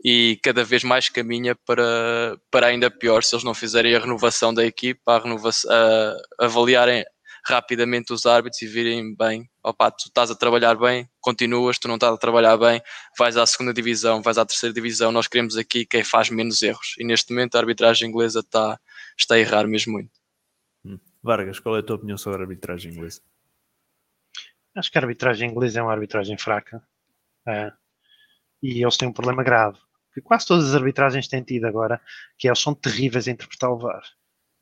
S5: e cada vez mais caminha para, para ainda pior se eles não fizerem a renovação da equipa, a, renovação, a avaliarem rapidamente os árbitros e virem bem. Opa, tu estás a trabalhar bem, continuas, tu não estás a trabalhar bem, vais à segunda divisão, vais à terceira divisão. Nós queremos aqui quem faz menos erros. E neste momento a arbitragem inglesa está, está a errar mesmo muito.
S3: Hum. Vargas, qual é a tua opinião sobre a arbitragem inglesa?
S4: Acho que a arbitragem inglesa é uma arbitragem fraca. É. E eles têm um problema grave que quase todas as arbitragens têm tido agora, que eles são terríveis a interpretar o VAR.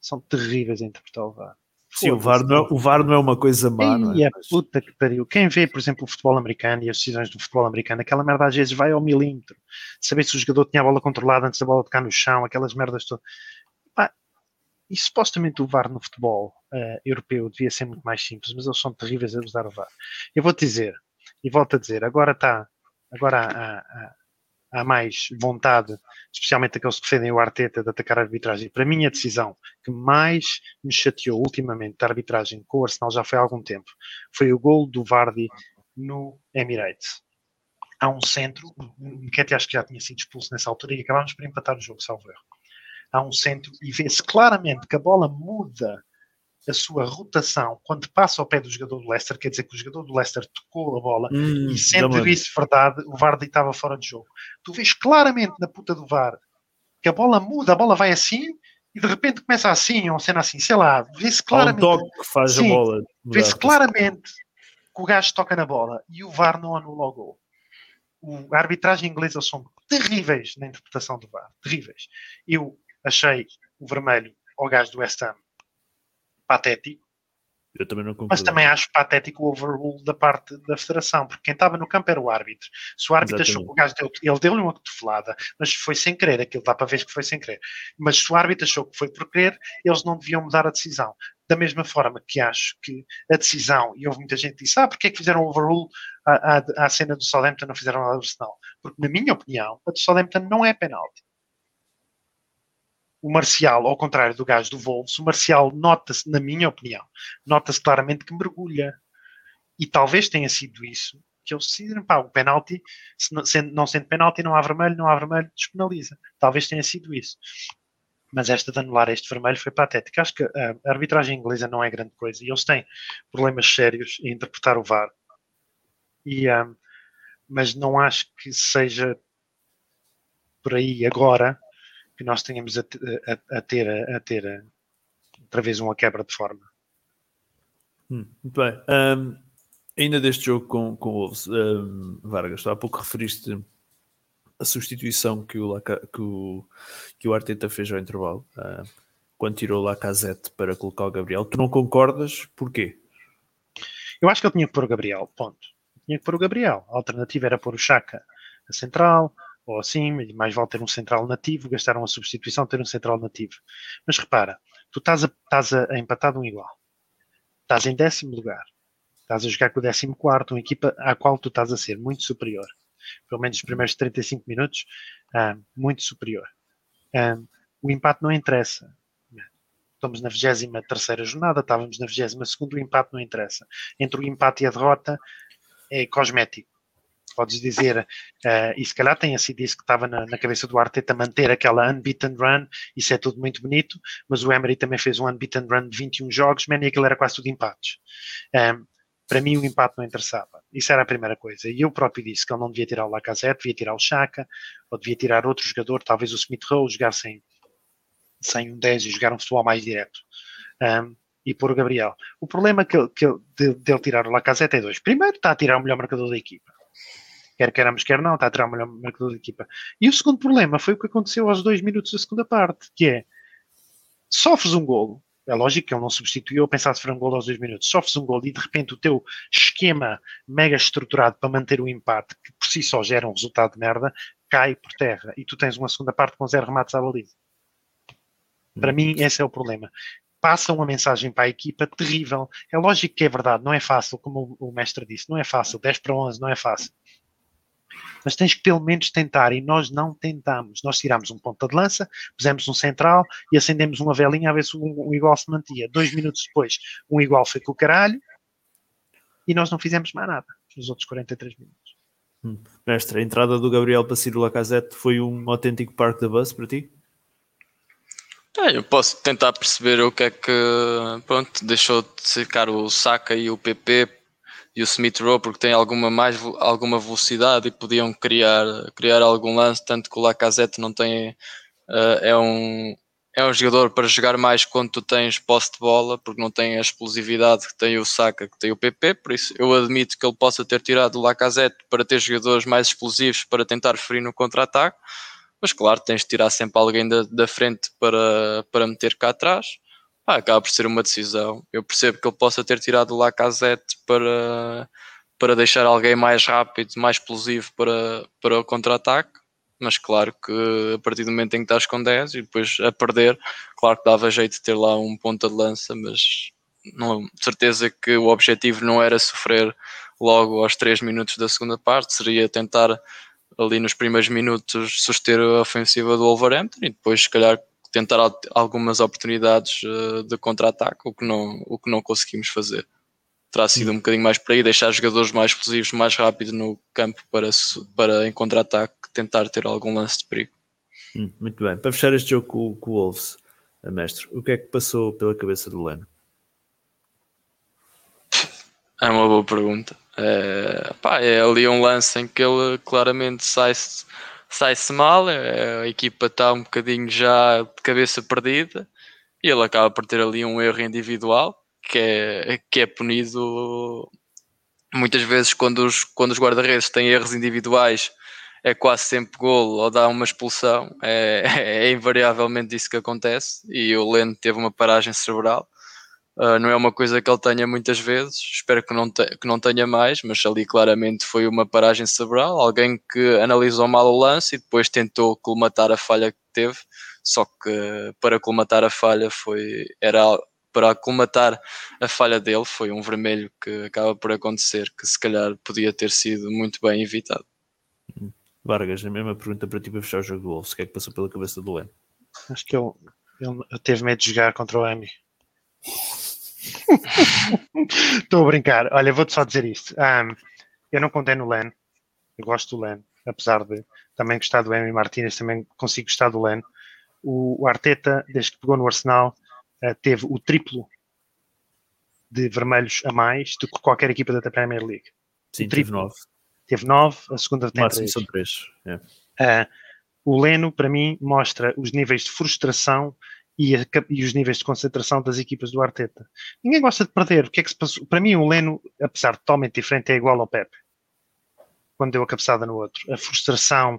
S4: São terríveis a interpretar o VAR.
S3: Sim, o VAR, não é, o VAR não é uma coisa má, não é?
S4: Mas... puta que pariu. Quem vê, por exemplo, o futebol americano e as decisões do futebol americano, aquela merda às vezes vai ao milímetro. Saber se o jogador tinha a bola controlada antes da bola tocar no chão, aquelas merdas todas. Pá, e supostamente o VAR no futebol uh, europeu devia ser muito mais simples, mas eles são terríveis a usar o VAR. Eu vou-te dizer, e volto a dizer, agora está, agora há mais vontade, especialmente aqueles que defendem o Arteta, de atacar a arbitragem. Para mim, a decisão que mais me chateou ultimamente da arbitragem com o Arsenal já foi há algum tempo foi o gol do Vardy no Emirates. Há um centro, o Nketiah acho que já tinha sido expulso nessa altura e acabámos por empatar o jogo, salvo erro. Há um centro e vê-se claramente que a bola muda a sua rotação quando passa ao pé do jogador do Leicester, quer dizer que o jogador do Leicester tocou a bola hum, e sendo isso verdade, o VAR estava fora de jogo. Tu vês claramente na puta do VAR que a bola muda, a bola vai assim e de repente começa assim, ou cena assim, sei lá, vê-se claramente.
S3: Há um toque que faz sim, a bola.
S4: Vê-se claramente que o gajo toca na bola e o VAR não anula o gol. O, a arbitragem inglesa são terríveis na interpretação do VAR, terríveis. Eu achei o vermelho ao gajo do West Ham patético.
S3: Eu também não concordo.
S4: Mas também acho patético o overrule da parte da federação, porque quem estava no campo era o árbitro. Se o árbitro Exatamente. achou que o gajo deu, ele deu-lhe uma cotovelada, mas foi sem querer, aquilo dá para ver que foi sem querer. Mas se o árbitro achou que foi por querer, eles não deviam mudar a decisão. Da mesma forma que acho que a decisão, e houve muita gente que disse, ah, porque é que fizeram overrule à, à, à cena do Southampton não fizeram nada do Arsenal? Porque, na minha opinião, a do Southampton não é penalti o Marcial, ao contrário do gajo do Wolves, o Marcial nota-se, na minha opinião, nota-se claramente que mergulha. E talvez tenha sido isso que eles decidiram, pá, o penalti, se não, sendo, não sendo penalti, não há vermelho, não há vermelho, despenaliza. Talvez tenha sido isso. Mas esta de anular este vermelho foi patética. Acho que a arbitragem inglesa não é grande coisa e eles têm problemas sérios em interpretar o VAR. E, um, mas não acho que seja por aí agora que nós tenhamos a, a, a ter, a, ter outra vez uma quebra de forma.
S3: Hum, muito bem. Um, ainda deste jogo com, com Wolves, um, Vargas, há pouco referiste a substituição que o, que o, que o Arteta fez ao intervalo, uh, quando tirou o Lacazette para colocar o Gabriel. Tu não concordas? Porquê?
S4: Eu acho que ele tinha que pôr o Gabriel, ponto. Tinha que pôr o Gabriel. A alternativa era pôr o Chaka a central, ou assim, mais vale ter um central nativo, gastar uma substituição, ter um central nativo. Mas repara, tu estás a, estás a, empatar um igual, estás em décimo lugar, estás a jogar com o décimo quarto, uma equipa à qual tu estás a ser muito superior, pelo menos os primeiros 35 minutos, ah, muito superior. Ah, o empate não interessa. Estamos na 23 jornada, estávamos na 22 o empate não interessa. Entre o empate e a derrota é cosmético podes dizer, uh, e se calhar tenha sido isso que estava na, na, cabeça do Arteta, manter aquela unbeaten run, isso é tudo muito bonito, mas o Emery também fez um unbeaten run de 21 jogos, man, e aquilo era quase tudo empates. Um, para mim o empate não interessava. Isso era a primeira coisa. E eu próprio disse que ele não devia tirar o Lacazette, devia tirar o Chaka, ou devia tirar outro jogador, talvez o Smith Rowe, jogar sem, sem um 10 e jogar um futebol mais direto. Um, e pôr o Gabriel. O problema que, que de, de ele tirar o Lacazette é dois. Primeiro, está a tirar o melhor marcador da equipa quer queiramos, quer não, está a tirar o melhor marcador da equipa. E o segundo problema foi o que aconteceu aos dois minutos da segunda parte, que é, sofres um golo, é lógico que ele não substituiu, pensar sofrer um golo aos dois minutos, sofres um golo e de repente o teu esquema mega estruturado para manter o empate, que por si só gera um resultado de merda, cai por terra e tu tens uma segunda parte com zero remates à baliza. Para mim, esse é o problema passa uma mensagem para a equipa terrível. É lógico que é verdade, não é fácil, como o mestre disse, não é fácil. 10 para 11 não é fácil. Mas tens que pelo menos tentar, e nós não tentamos. Nós tirámos um ponto de lança, pusemos um central e acendemos uma velinha a ver se um, um igual se mantia. Dois minutos depois, um igual foi com o caralho, e nós não fizemos mais nada nos outros 43 minutos.
S3: Hum. Mestre, a entrada do Gabriel para Ciro Lacazette foi um autêntico parque da bus para ti?
S5: É, eu posso tentar perceber o que é que pronto, deixou de ficar o Saka e o PP e o Smith Rowe porque tem alguma mais alguma velocidade e podiam criar criar algum lance tanto que o Lacazette não tem uh, é um é um jogador para jogar mais quando tu tens posse de bola porque não tem a explosividade que tem o Saka que tem o PP por isso eu admito que ele possa ter tirado o Lacazette para ter jogadores mais explosivos para tentar ferir no contra-ataque mas claro, tens de tirar sempre alguém da, da frente para, para meter cá atrás. Ah, acaba por ser uma decisão. Eu percebo que ele possa ter tirado o Lacazette para, para deixar alguém mais rápido, mais explosivo para, para o contra-ataque. Mas claro que a partir do momento em que estás com 10 e depois a perder, claro que dava jeito de ter lá um ponta de lança, mas não, certeza que o objetivo não era sofrer logo aos 3 minutos da segunda parte, seria tentar ali nos primeiros minutos suster a ofensiva do Wolverhampton e depois se calhar tentar algumas oportunidades uh, de contra-ataque, o, que não, o que não conseguimos fazer. Terá sido um bocadinho mais por aí, deixar jogadores mais explosivos, mais rápidos no campo para, para em contra-ataque tentar ter algum lance de perigo.
S3: Hum, muito bem. Para fechar este jogo com, com o Wolves, mestre, o que é que passou pela cabeça do Leno?
S5: É uma boa pergunta. É, pá, é ali um lance em que ele claramente sai-se sai mal, é, a equipa está um bocadinho já de cabeça perdida e ele acaba por ter ali um erro individual que é, que é punido muitas vezes quando os, quando os guarda-redes têm erros individuais é quase sempre golo ou dá uma expulsão, é, *laughs* é invariavelmente isso que acontece e o Leno teve uma paragem cerebral Uh, não é uma coisa que ele tenha muitas vezes, espero que não, te, que não tenha mais, mas ali claramente foi uma paragem cerebral, alguém que analisou mal o lance e depois tentou colmatar a falha que teve, só que para colmatar a falha foi era para colmatar a falha dele foi um vermelho que acaba por acontecer, que se calhar podia ter sido muito bem evitado.
S3: Vargas, a mesma pergunta para ti para fechar o jogo do Wolves, o que é que passou pela cabeça do Len?
S4: Acho que ele, ele teve medo de jogar contra o Emi. Estou a brincar. Olha, vou-te só dizer isto. Um, eu não condeno o Len. Eu gosto do Len, apesar de também gostar do Emi Martinez, também consigo gostar do Len. O, o Arteta, desde que pegou no Arsenal, uh, teve o triplo de vermelhos a mais do que qualquer equipa da Premier League.
S3: Sim, teve nove.
S4: Teve nove, a segunda tem três.
S3: são três. Yeah.
S4: Uh, o Leno, para mim, mostra os níveis de frustração e, a, e, os níveis de concentração das equipas do Arteta. Ninguém gosta de perder. O que é que se passou? Para mim, o Leno, apesar de totalmente diferente, é igual ao Pepe. Quando deu a cabeçada no outro. A frustração.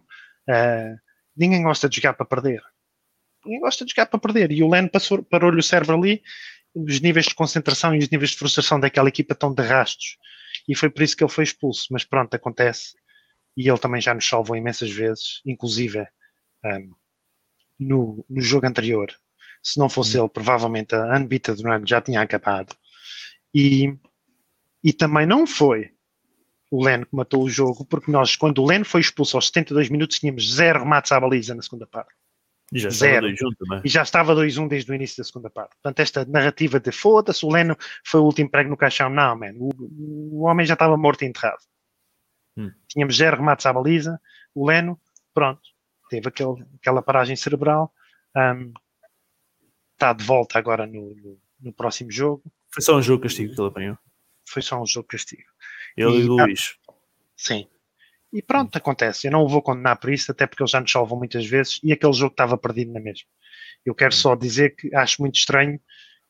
S4: Uh, ninguém gosta de jogar para perder. Ninguém gosta de jogar para perder. E o Leno parou-lhe o cérebro ali. Os níveis de concentração e os níveis de frustração daquela equipa estão de rastos. E foi por isso que ele foi expulso. Mas pronto, acontece. E ele também já nos salvou imensas vezes, inclusive um, no, no jogo anterior se não fosse ele, provavelmente a Unbeaten Run já tinha acabado. E, e também não foi o Len que matou o jogo, porque nós, quando o Len foi expulso aos 72 minutos, tínhamos zero remates à baliza na segunda parte.
S3: E já
S4: zero.
S3: estava 2-1 também.
S4: E já estava 2-1 desde o início da segunda parte. Portanto, esta narrativa de foda-se, o Leno foi o último prego no caixão. Não, man. O, o homem já estava morto e enterrado. Hum. Tínhamos zero remates à baliza. O Leno, pronto, teve aquele, aquela paragem cerebral. Um, está de volta agora no, no, no, próximo jogo.
S3: Foi só um jogo castigo que ele apanhou?
S4: Foi só um jogo castigo.
S3: Ele e, o Luís.
S4: sim. E pronto, acontece. Eu não o vou condenar por isso, até porque eles já nos salvam muitas vezes e aquele jogo estava perdido na mesma. Eu quero só dizer que acho muito estranho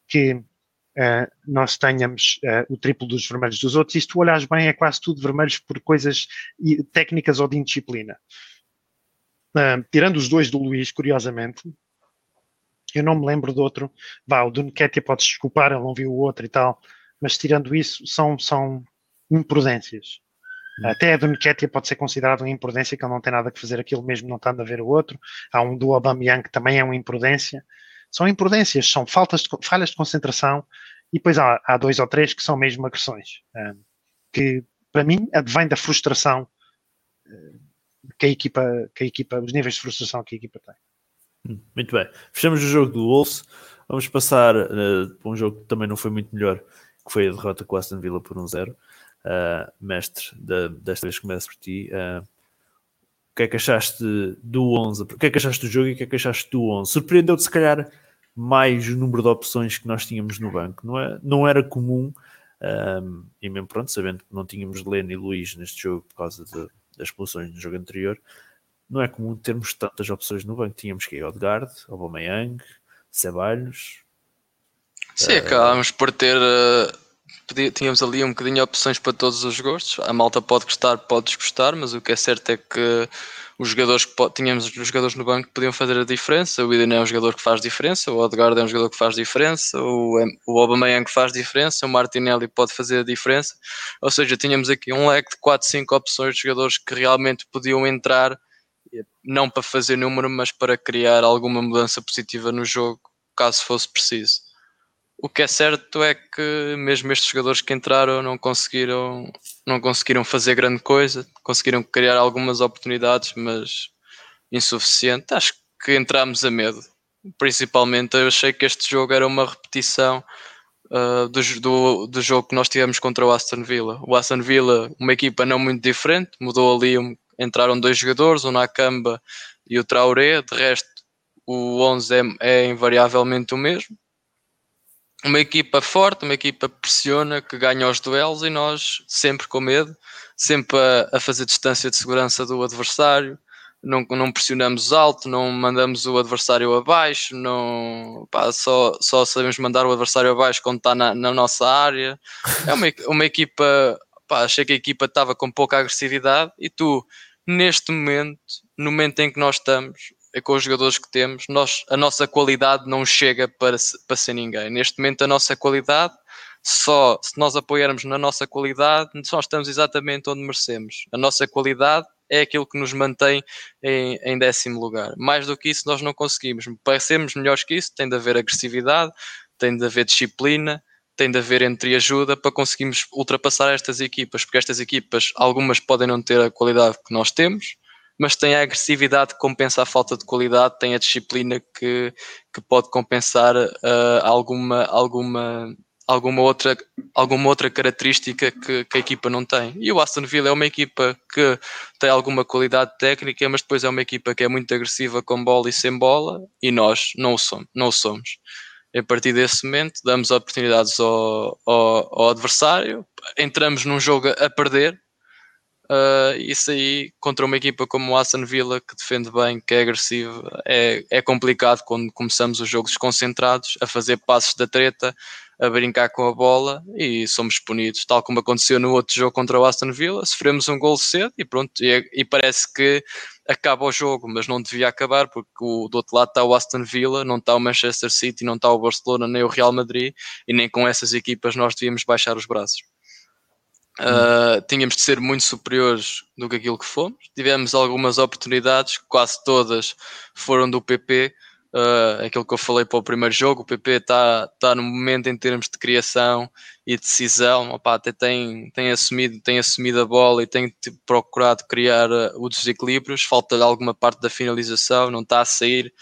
S4: que uh, nós tenhamos uh, o triplo dos vermelhos dos outros e se tu olhares bem é quase tudo vermelhos por coisas técnicas ou de indisciplina. Uh, tirando os dois do Luís, curiosamente, eu não me lembro de outro. Vá, o do Nketiah pode desculpar, ele não viu o outro e tal, mas tirando isso, são, são imprudências. Hum. Até a do Nketiah pode ser considerado uma imprudência, que ele não tem nada que fazer aquilo mesmo não estando a ver o outro. Há um do Aubameyang que também é uma imprudência. São imprudências, são faltas de, falhas de concentração e depois há, há dois ou três que são mesmo agressões. Que, para mim, advém da frustração uh, que a equipa, que a equipa, os níveis de frustração que a equipa tem.
S3: Muito bem. Fechamos o jogo do Wolves. Vamos passar uh, para um jogo que também não foi muito melhor, que foi a derrota com o Aston Villa por 1-0. Um uh, mestre, da, desta vez começo por ti. Uh, o que é que achaste do 11? O que é que achaste do jogo e o que é que achaste do 11? Surpreendeu-te, se calhar, mais o número de opções que nós tínhamos no banco. Não, é, não era comum, um, e mesmo pronto, sabendo que não tínhamos Leno e Luís neste jogo por causa de, das expulsões no jogo anterior, não é comum termos tantas opções no banco. Tínhamos que ir Odegaard, Aubameyang, Ceballos.
S5: Sim, uh, acabámos por ter. Uh, tínhamos ali um bocadinho de opções para todos os gostos. A malta pode gostar, pode desgostar, mas o que é certo é que os jogadores que tínhamos os jogadores no banco podiam fazer a diferença. O Eden é um jogador que faz diferença, o Odegaard é um jogador que faz diferença, o, o Aubameyang faz diferença, o Martinelli pode fazer a diferença. Ou seja, tínhamos aqui um leque de 4, 5 opções de jogadores que realmente podiam entrar não para fazer número, mas para criar alguma mudança positiva no jogo, caso fosse preciso. O que é certo é que mesmo estes jogadores que entraram não conseguiram, não conseguiram fazer grande coisa, conseguiram criar algumas oportunidades, mas insuficiente. Acho que entramos a medo. Principalmente eu achei que este jogo era uma repetição uh, do, do, do, jogo que nós tivemos contra o Aston Villa. O Aston Villa, uma equipa não muito diferente, mudou ali um, entraram dois jogadores, o Nakamba e o Traoré, de resto o 11 é, é invariavelmente o mesmo. Uma equipa forte, uma equipa que pressiona, que ganha os duelos e nós sempre com medo, sempre a, a fazer distância de segurança do adversário, não, não pressionamos alto, não mandamos o adversário abaixo, não, pá, só, só sabemos mandar o adversário abaixo quando está na, na nossa área. É uma, uma equipa pá, achei que a equipa estava com pouca agressividade e tu, neste momento, no momento em que nós estamos, é com os jogadores que temos, nós, a nossa qualidade não chega para, para ser ninguém. Neste momento, a nossa qualidade, só se nós apoiarmos na nossa qualidade, só estamos exatamente onde merecemos. A nossa qualidade é aquilo que nos mantém em, em, décimo lugar. Mais do que isso, nós não conseguimos. Parecemos melhores que isso, tem de haver agressividade, tem de haver disciplina, tem de haver entre ajuda para conseguirmos ultrapassar estas equipas, porque estas equipas, algumas podem não ter a qualidade que nós temos, mas têm a agressividade que compensa a falta de qualidade, têm a disciplina que, que pode compensar uh, alguma, alguma, alguma, outra, alguma outra característica que, que, a equipa não tem. E o Aston Villa é uma equipa que tem alguma qualidade técnica, mas depois é uma equipa que é muito agressiva com bola e sem bola, e nós não o somos. Não o somos a partir desse momento damos oportunidades ao, ao, ao adversário, entramos num jogo a perder. Uh, isso aí contra uma equipa como o Aston Villa que defende bem, que é agressiva, é, é complicado quando começamos os jogos desconcentrados, a fazer passos da treta, a brincar com a bola e somos punidos, tal como aconteceu no outro jogo contra o Aston Villa, sofremos um gol cedo e pronto, e, e parece que acaba o jogo, mas não devia acabar, porque o, do outro lado está o Aston Villa, não está o Manchester City, não está o Barcelona, nem o Real Madrid, e nem com essas equipas nós devíamos baixar os braços. Uh, tínhamos de ser muito superiores do que aquilo que fomos. Tivemos algumas oportunidades, quase todas foram do PP, uh, aquilo que eu falei para o primeiro jogo, o PP está tá no momento em termos de criação e decisão, opa, até tem, tem, assumido, tem assumido a bola e tem procurado criar uh, os desequilíbrios, falta alguma parte da finalização, não está a sair,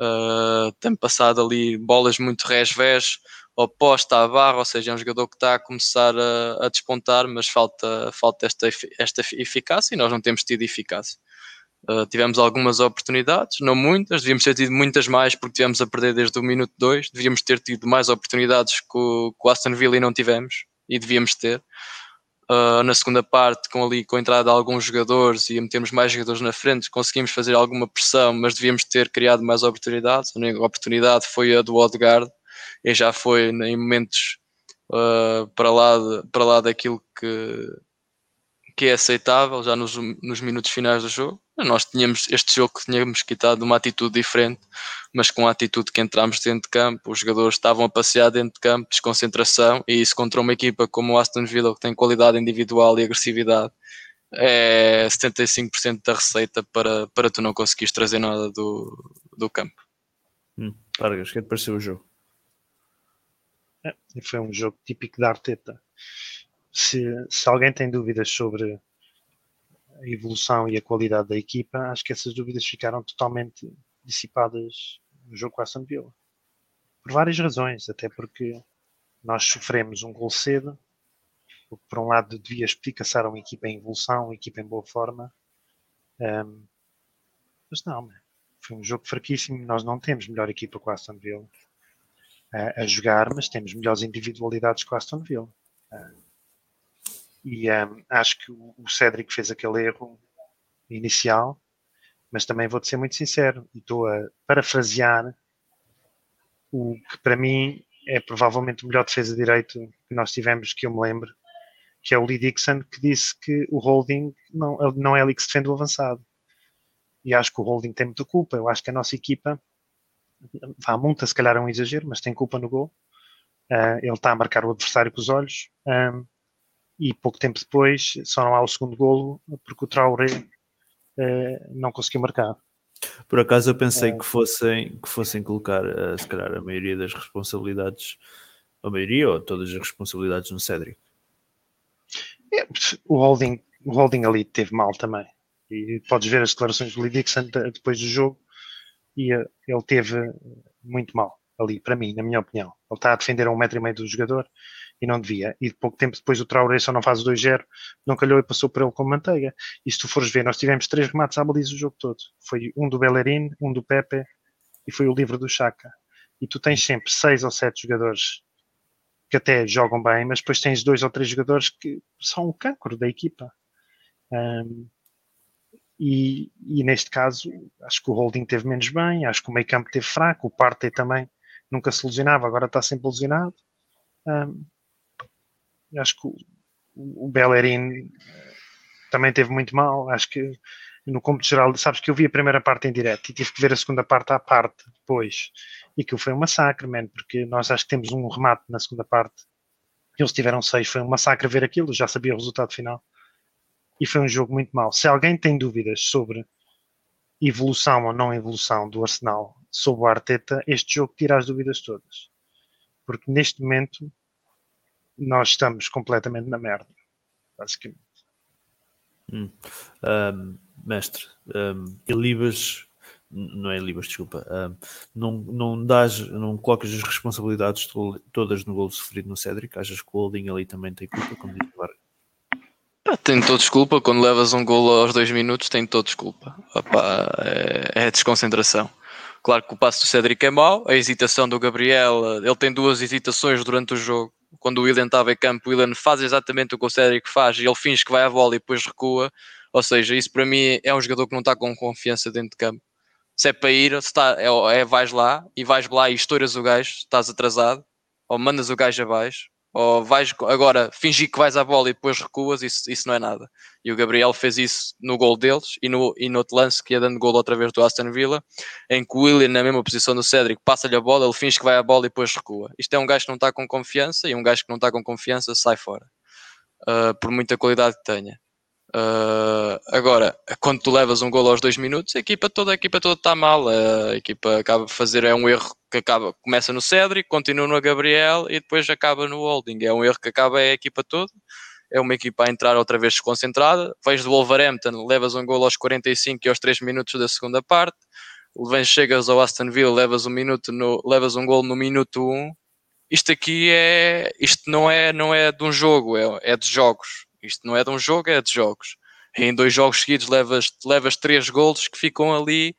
S5: uh, tem passado ali bolas muito resvés, oposta à barra, ou seja, é um jogador que está a começar a, a despontar, mas falta, falta esta, esta eficácia e nós não temos tido eficácia. Uh, tivemos algumas oportunidades, não muitas, devíamos ter tido muitas mais porque tivemos a perder desde o minuto 2, devíamos ter tido mais oportunidades que o, o Aston Villa e não tivemos, e devíamos ter. Uh, na segunda parte, com ali com a entrada de alguns jogadores e a metermos mais jogadores na frente, conseguimos fazer alguma pressão, mas devíamos ter criado mais oportunidades. A única oportunidade foi a do Odegaard, e já foi em momentos uh, para, lá de, para lá daquilo que, que é aceitável, já nos, nos minutos finais do jogo nós tínhamos este jogo que tínhamos quitado uma atitude diferente, mas com a atitude que entramos dentro de campo, os jogadores estavam a passear dentro de campo, desconcentração, e isso contra uma equipa como o Aston Villa, que tem qualidade individual e agressividade, é 75% da receita para, para tu não conseguires trazer nada do, do campo.
S3: Hum, Vargas, que é que pareceu o jogo?
S4: É, foi um jogo típico da Arteta. Se, se alguém tem dúvidas sobre a evolução e a qualidade da equipa, acho que essas dúvidas ficaram totalmente dissipadas no jogo com a Aston Villa. Por várias razões, até porque nós sofremos um gol cedo, o que por um lado devia espicaçar uma equipa em evolução, uma equipa em boa forma. Um, mas não, foi um jogo fraquíssimo. Nós não temos melhor equipa com a Aston Villa a, a jogar, mas temos melhores individualidades com a Aston Villa. Uh, e um, acho que o Cédric fez aquele erro inicial, mas também vou-te ser muito sincero e estou a parafrasear o que para mim é provavelmente o melhor defesa de direito que nós tivemos, que eu me lembro, que é o Lee Dixon, que disse que o holding não, não é ali que se defende o avançado. E acho que o holding tem muita culpa. Eu acho que a nossa equipa, vá muita, se calhar é um exagero, mas tem culpa no gol. Uh, ele está a marcar o adversário com os olhos. E pouco tempo depois só não há o segundo golo porque o Traoré uh, não conseguiu marcar.
S3: Por acaso eu pensei é. que, fossem, que fossem colocar, uh, se calhar, a maioria das responsabilidades, a maioria ou todas as responsabilidades no Cédric.
S4: É, o, holding, o holding ali teve mal também. E podes ver as declarações do Lee Dixon depois do jogo e ele teve muito mal ali, para mim, na minha opinião. Ele está a defender a um metro e meio do jogador e não devia. E pouco tempo depois o Traoré só não faz o 2-0, não calhou e passou por ele com manteiga. E se tu fores ver, nós tivemos três remates à baliza o jogo todo. Foi um do Bellerin, um do Pepe e foi o livre do Chaka. E tu tens sempre seis ou sete jogadores que até jogam bem, mas depois tens dois ou três jogadores que são o cancro da equipa. Um, e, e, neste caso, acho que o Holding teve menos bem, acho que o meio campo teve fraco, o Partey também nunca se lesionava, agora está sempre lesionado. Um, acho que o, o Bellerin eh, também teve muito mal. Acho que no cômputo geral, sabes que eu vi a primeira parte em direto e tive que ver a segunda parte à parte depois. E que foi um massacre, man, porque nós acho que temos um remate na segunda parte. Eles tiveram seis, foi um massacre ver aquilo, já sabia o resultado final. E foi um jogo muito mau. Se alguém tem dúvidas sobre evolução ou não evolução do Arsenal sob o Arteta, este jogo tira as dúvidas todas. Porque neste momento nós estamos completamente na merda, basicamente.
S3: Hum. Um, mestre, um, Libas, não é Libas, desculpa, um, não, não dás, não colocas as responsabilidades todas no gol sofrido no Cédric, achas que o Holding ali também tem culpa, como diz
S5: o Tem todos culpa, quando levas um gol aos dois minutos, tem todos culpa. Opa, é, é desconcentração. Claro que o passo do Cédric é mau, a hesitação do Gabriel, ele tem duas hesitações durante o jogo quando o William estava em campo, o William faz exatamente o que o Cédric faz e ele finge que vai à bola e depois recua. Ou seja, isso para mim é um jogador que não está com confiança dentro de campo. Se é para ir, se está, é, é vais lá e vais lá e estouras o gajo, estás atrasado, ou mandas o gajo abaixo, ou vais agora fingir que vais à bola e depois recuas, isso, isso não é nada. E o Gabriel fez isso no gol deles e no, e no outro lance que ia dando gol outra vez do Aston Villa, em que o William, na mesma posição do Cédric, passa-lhe a bola, ele finge que vai à bola e depois recua. Isto é um gajo que não está com confiança e um gajo que não está com confiança sai fora, uh, por muita qualidade que tenha. Uh, agora, quando tu levas um gol aos dois minutos, a equipa toda, a equipa toda está mal. A equipa acaba de fazer é um erro que acaba, começa no Cédric, continua no Gabriel e depois acaba no Holding. É um erro que acaba é a equipa toda. É uma equipa a entrar outra vez desconcentrada. Vais do Wolverhampton, levas um gol aos 45 e aos 3 minutos da segunda parte. Vens, chegas ao Aston Villa, levas um minuto no, levas um gol no minuto 1. Isto aqui é, isto não é, não é de um jogo, é, é de jogos isto não é de um jogo, é de jogos. E em dois jogos seguidos levas, levas três golos que ficam ali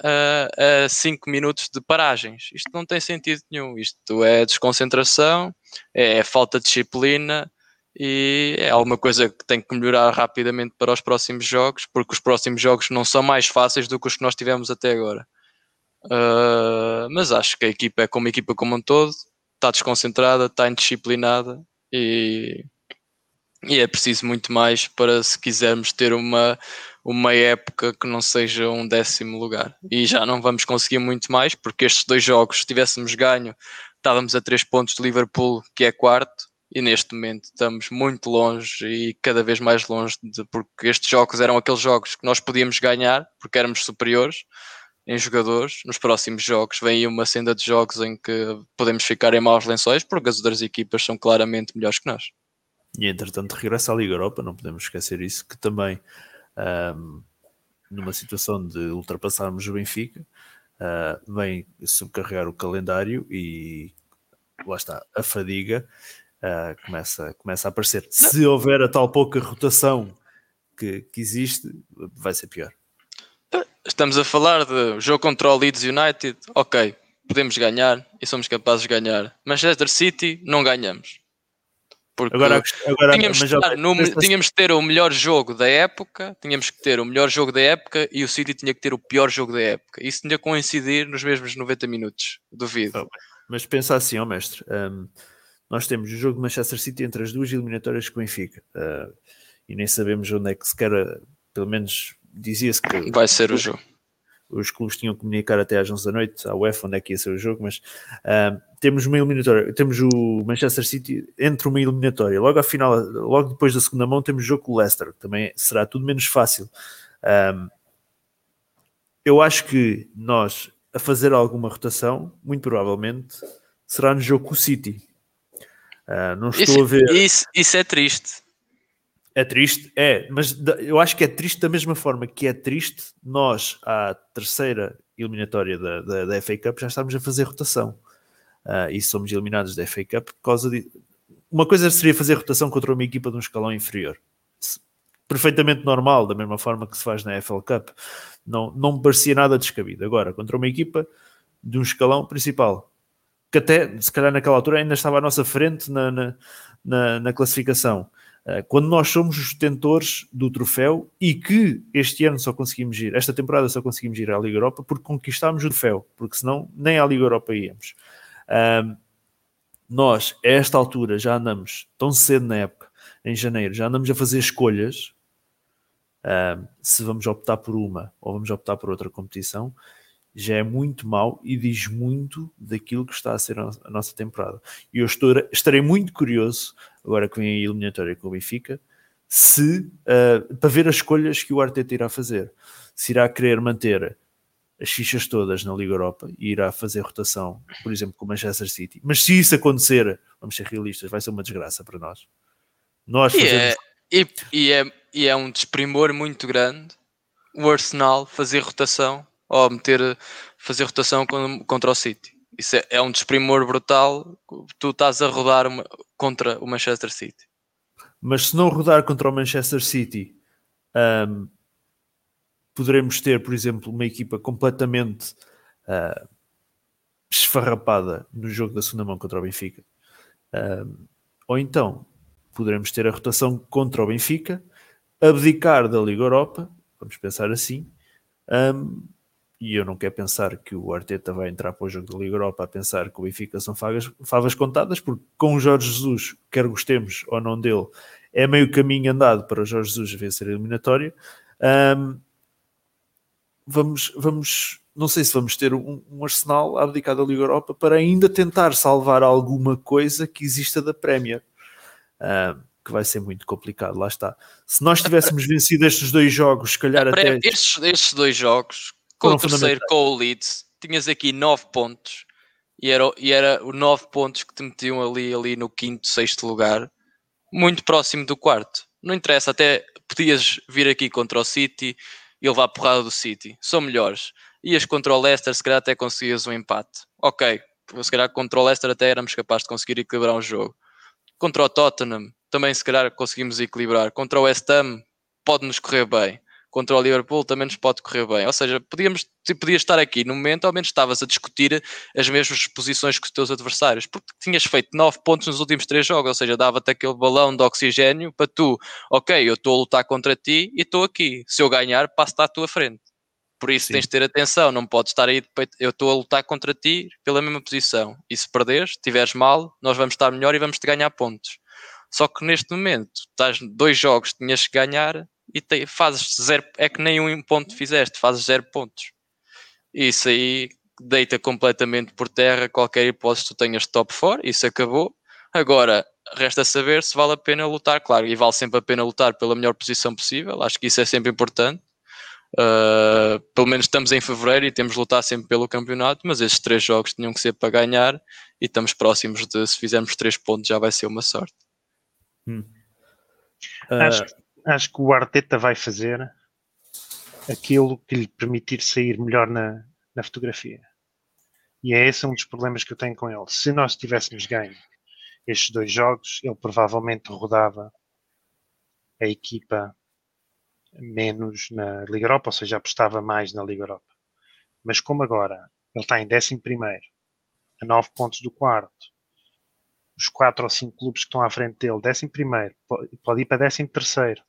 S5: uh, a cinco minutos de paragens. Isto não tem sentido nenhum. Isto é desconcentração, é, é falta de disciplina e é alguma coisa que tem que melhorar rapidamente para os próximos jogos, porque os próximos jogos não são mais fáceis do que os que nós tivemos até agora. Uh, mas acho que a equipa é como a equipa como um todo, está desconcentrada, está indisciplinada e e é preciso muito mais para se quisermos ter uma, uma época que não seja um décimo lugar. E já não vamos conseguir muito mais, porque estes dois jogos, se tivéssemos ganho, estávamos a três pontos de Liverpool, que é quarto, e neste momento estamos muito longe e cada vez mais longe, de, porque estes jogos eram aqueles jogos que nós podíamos ganhar, porque éramos superiores em jogadores. Nos próximos jogos vem aí uma senda de jogos em que podemos ficar em maus lençóis, porque as outras equipas são claramente melhores que nós.
S3: E entretanto regressa à Liga Europa, não podemos esquecer isso, que também um, numa situação de ultrapassarmos o Benfica, uh, vem subcarregar o calendário e lá está, a fadiga uh, começa, começa a aparecer. Se houver a tal pouca rotação que, que existe, vai ser pior.
S5: Estamos a falar de jogo contra o Leeds United, ok, podemos ganhar e somos capazes de ganhar. Manchester City, não ganhamos. Porque
S3: Agora, agora
S5: tínhamos,
S3: mas
S5: estar no-
S3: mas-
S5: tínhamos que ter o melhor jogo da época, tínhamos que ter o melhor jogo da época e o City tinha que ter o pior jogo da época. Isso tinha que coincidir nos mesmos 90 minutos, duvido.
S3: Oh, Mas pensa assim, ó mestre, um, nós temos o jogo de Manchester City entre as duas eliminatórias com o Benfica uh, e nem sabemos onde é que se quer, pelo menos dizia-se que
S5: Vai ser o jogo.
S3: Os clubes tinham que comunicar até às 11 da noite à UEFA onde é que ia ser o jogo, mas ah, temos uma eliminatória, temos o Manchester City entre uma eliminatória, logo ao final, logo depois da segunda mão temos o jogo com o Leicester, que também será tudo menos fácil. Ah, eu acho que nós, a fazer alguma rotação, muito provavelmente, será no jogo com o City. Ah, não estou
S5: Isso,
S3: a ver.
S5: isso, isso é triste.
S3: É triste, é, mas eu acho que é triste da mesma forma que é triste nós, à terceira eliminatória da, da, da FA Cup, já estamos a fazer rotação. Ah, e somos eliminados da FA Cup por causa de. Uma coisa seria fazer rotação contra uma equipa de um escalão inferior. Perfeitamente normal, da mesma forma que se faz na FL Cup. Não, não me parecia nada descabido. Agora, contra uma equipa de um escalão principal, que até, se calhar naquela altura, ainda estava à nossa frente na, na, na, na classificação. Uh, quando nós somos os detentores do troféu e que este ano só conseguimos ir, esta temporada só conseguimos ir à Liga Europa porque conquistámos o troféu, porque senão nem à Liga Europa íamos. Um, nós, a esta altura, já andamos tão cedo na época, em janeiro, já andamos a fazer escolhas um, se vamos optar por uma ou vamos optar por outra competição, já é muito mau e diz muito daquilo que está a ser a nossa temporada. E eu estou, estarei muito curioso, agora que vem a eliminatória com o Benfica, se, uh, para ver as escolhas que o Arteta irá fazer. Se irá querer manter as fichas todas na Liga Europa e irá fazer rotação, por exemplo, com o Manchester City. Mas se isso acontecer, vamos ser realistas, vai ser uma desgraça para nós. Nós
S5: E
S3: fazemos
S5: é, e, e é, e é um desprimor muito grande o Arsenal fazer rotação ou meter, fazer rotação con- contra o City. Isso é, é um desprimor brutal. Tu estás a rodar uma- contra o Manchester City.
S3: mas se não rodar contra o Manchester City, ahm, poderemos ter, por exemplo, uma equipa completamente ah, esfarrapada no jogo da segunda mão contra o Benfica. Ahm, ou então poderemos ter a rotação contra o Benfica, abdicar da Liga Europa, vamos pensar assim. ahm, e eu não quero pensar que o Arteta vai entrar para o jogo da Liga Europa a pensar que o Benfica são favas, favas contadas, porque com o Jorge Jesus, quer gostemos ou não dele, é meio caminho andado para o Jorge Jesus vencer a eliminatória. Ahm, vamos, vamos, não sei se vamos ter um, um Arsenal abdicado da Liga Europa para ainda tentar salvar alguma coisa que exista da Premier. Ahm, que vai ser muito complicado, lá está. Se nós tivéssemos vencido estes dois jogos, se calhar até.
S5: Estes, estes dois jogos, com o terceiro, com o Leeds, tinhas aqui 9 pontos e era, e era os 9 pontos que te metiam ali, ali no quinto, sexto lugar, muito próximo do quarto. Não interessa, até podias vir aqui contra o City e levar a porrada do City. São melhores. Ias contra o Leicester, se calhar até conseguias um empate. Ok, se calhar contra o Leicester até éramos capazes de conseguir equilibrar um jogo. Contra o Tottenham, também se calhar conseguimos equilibrar. Contra o West Ham, pode-nos correr bem. Contra o Liverpool também nos pode correr bem. Ou seja, podíamos, tu podias estar aqui no momento, ao menos estavas a discutir as mesmas posições que os teus adversários, porque tinhas feito 9 pontos nos últimos 3 jogos, ou seja, dava-te aquele balão de oxigênio para tu, ok, eu estou a lutar contra ti e estou aqui. Se eu ganhar, passo-te à tua frente. Por isso
S3: Sim.
S5: tens de ter atenção, não podes estar aí de peito, eu estou a lutar contra ti pela mesma posição. E se perderes, estiveres mal, nós vamos estar melhor e vamos te ganhar pontos. Só que neste momento, estás dois jogos, tinhas que ganhar e te- fazes zero, é que nem um ponto fizeste, fazes zero pontos. Isso aí deita completamente por terra qualquer hipótese que tu tenhas de top 4, isso acabou. Agora, resta saber se vale a pena lutar, claro, e vale sempre a pena lutar pela melhor posição possível, acho que isso é sempre importante. Uh, pelo menos estamos em fevereiro e temos de lutar sempre pelo campeonato, mas esses três jogos tinham que ser para ganhar e estamos próximos de, se fizermos três pontos, já vai ser uma sorte.
S3: Ah,
S4: Acho, acho que o Arteta vai fazer aquilo que lhe permitir sair melhor na, na fotografia. E é esse um dos problemas que eu tenho com ele. Se nós tivéssemos ganho estes dois jogos, ele provavelmente rodava a equipa menos na Liga Europa, ou seja, apostava mais na Liga Europa. Mas como agora ele está em 11 primeiro, a 9 pontos do quarto, os 4 ou 5 clubes que estão à frente dele, 11 primeiro, pode ir para 13 terceiro,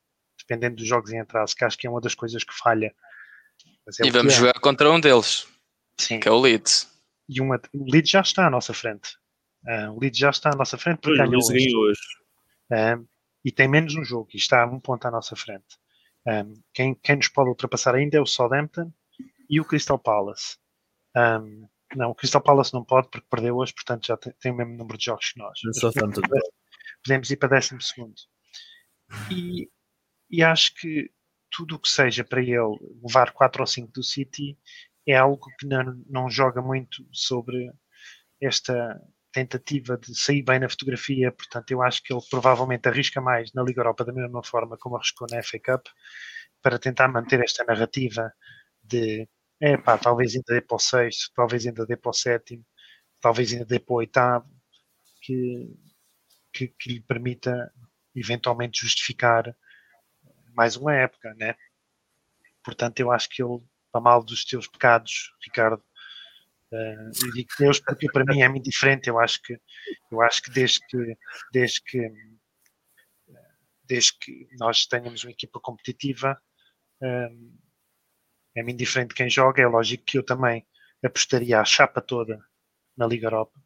S4: dependendo dos jogos em atraso, que acho que é uma das coisas que falha.
S5: É e vamos é. jogar contra um deles, Sim. que é o Leeds.
S4: E uma, o Leeds já está à nossa frente. Uh, o Leeds já está à nossa frente porque ganhou hoje. hoje. Uh, e tem menos um jogo e está a um ponto à nossa frente. Um, quem, quem nos pode ultrapassar ainda é o Southampton e o Crystal Palace. Um, não, o Crystal Palace não pode porque perdeu hoje, portanto já tem, tem o mesmo número de jogos que nós. Podemos, podemos ir para 12 segundo. E, e acho que tudo o que seja para ele levar 4 ou 5 do City é algo que não, não joga muito sobre esta tentativa de sair bem na fotografia, portanto eu acho que ele provavelmente arrisca mais na Liga Europa da mesma forma como arriscou na FA Cup, para tentar manter esta narrativa de é pá, talvez ainda dê para o sexto, talvez ainda dê para o sétimo, talvez ainda dê para o oitavo, que, que, que lhe permita eventualmente justificar mais uma época, né? Portanto, eu acho que ele, para mal dos teus pecados, Ricardo, Uh, eu digo Deus porque para mim é muito diferente. Eu acho que, eu acho que desde que, desde que, desde que nós tenhamos uma equipa competitiva, um, é muito diferente quem joga. É lógico que eu também apostaria a chapa toda na Liga Europa,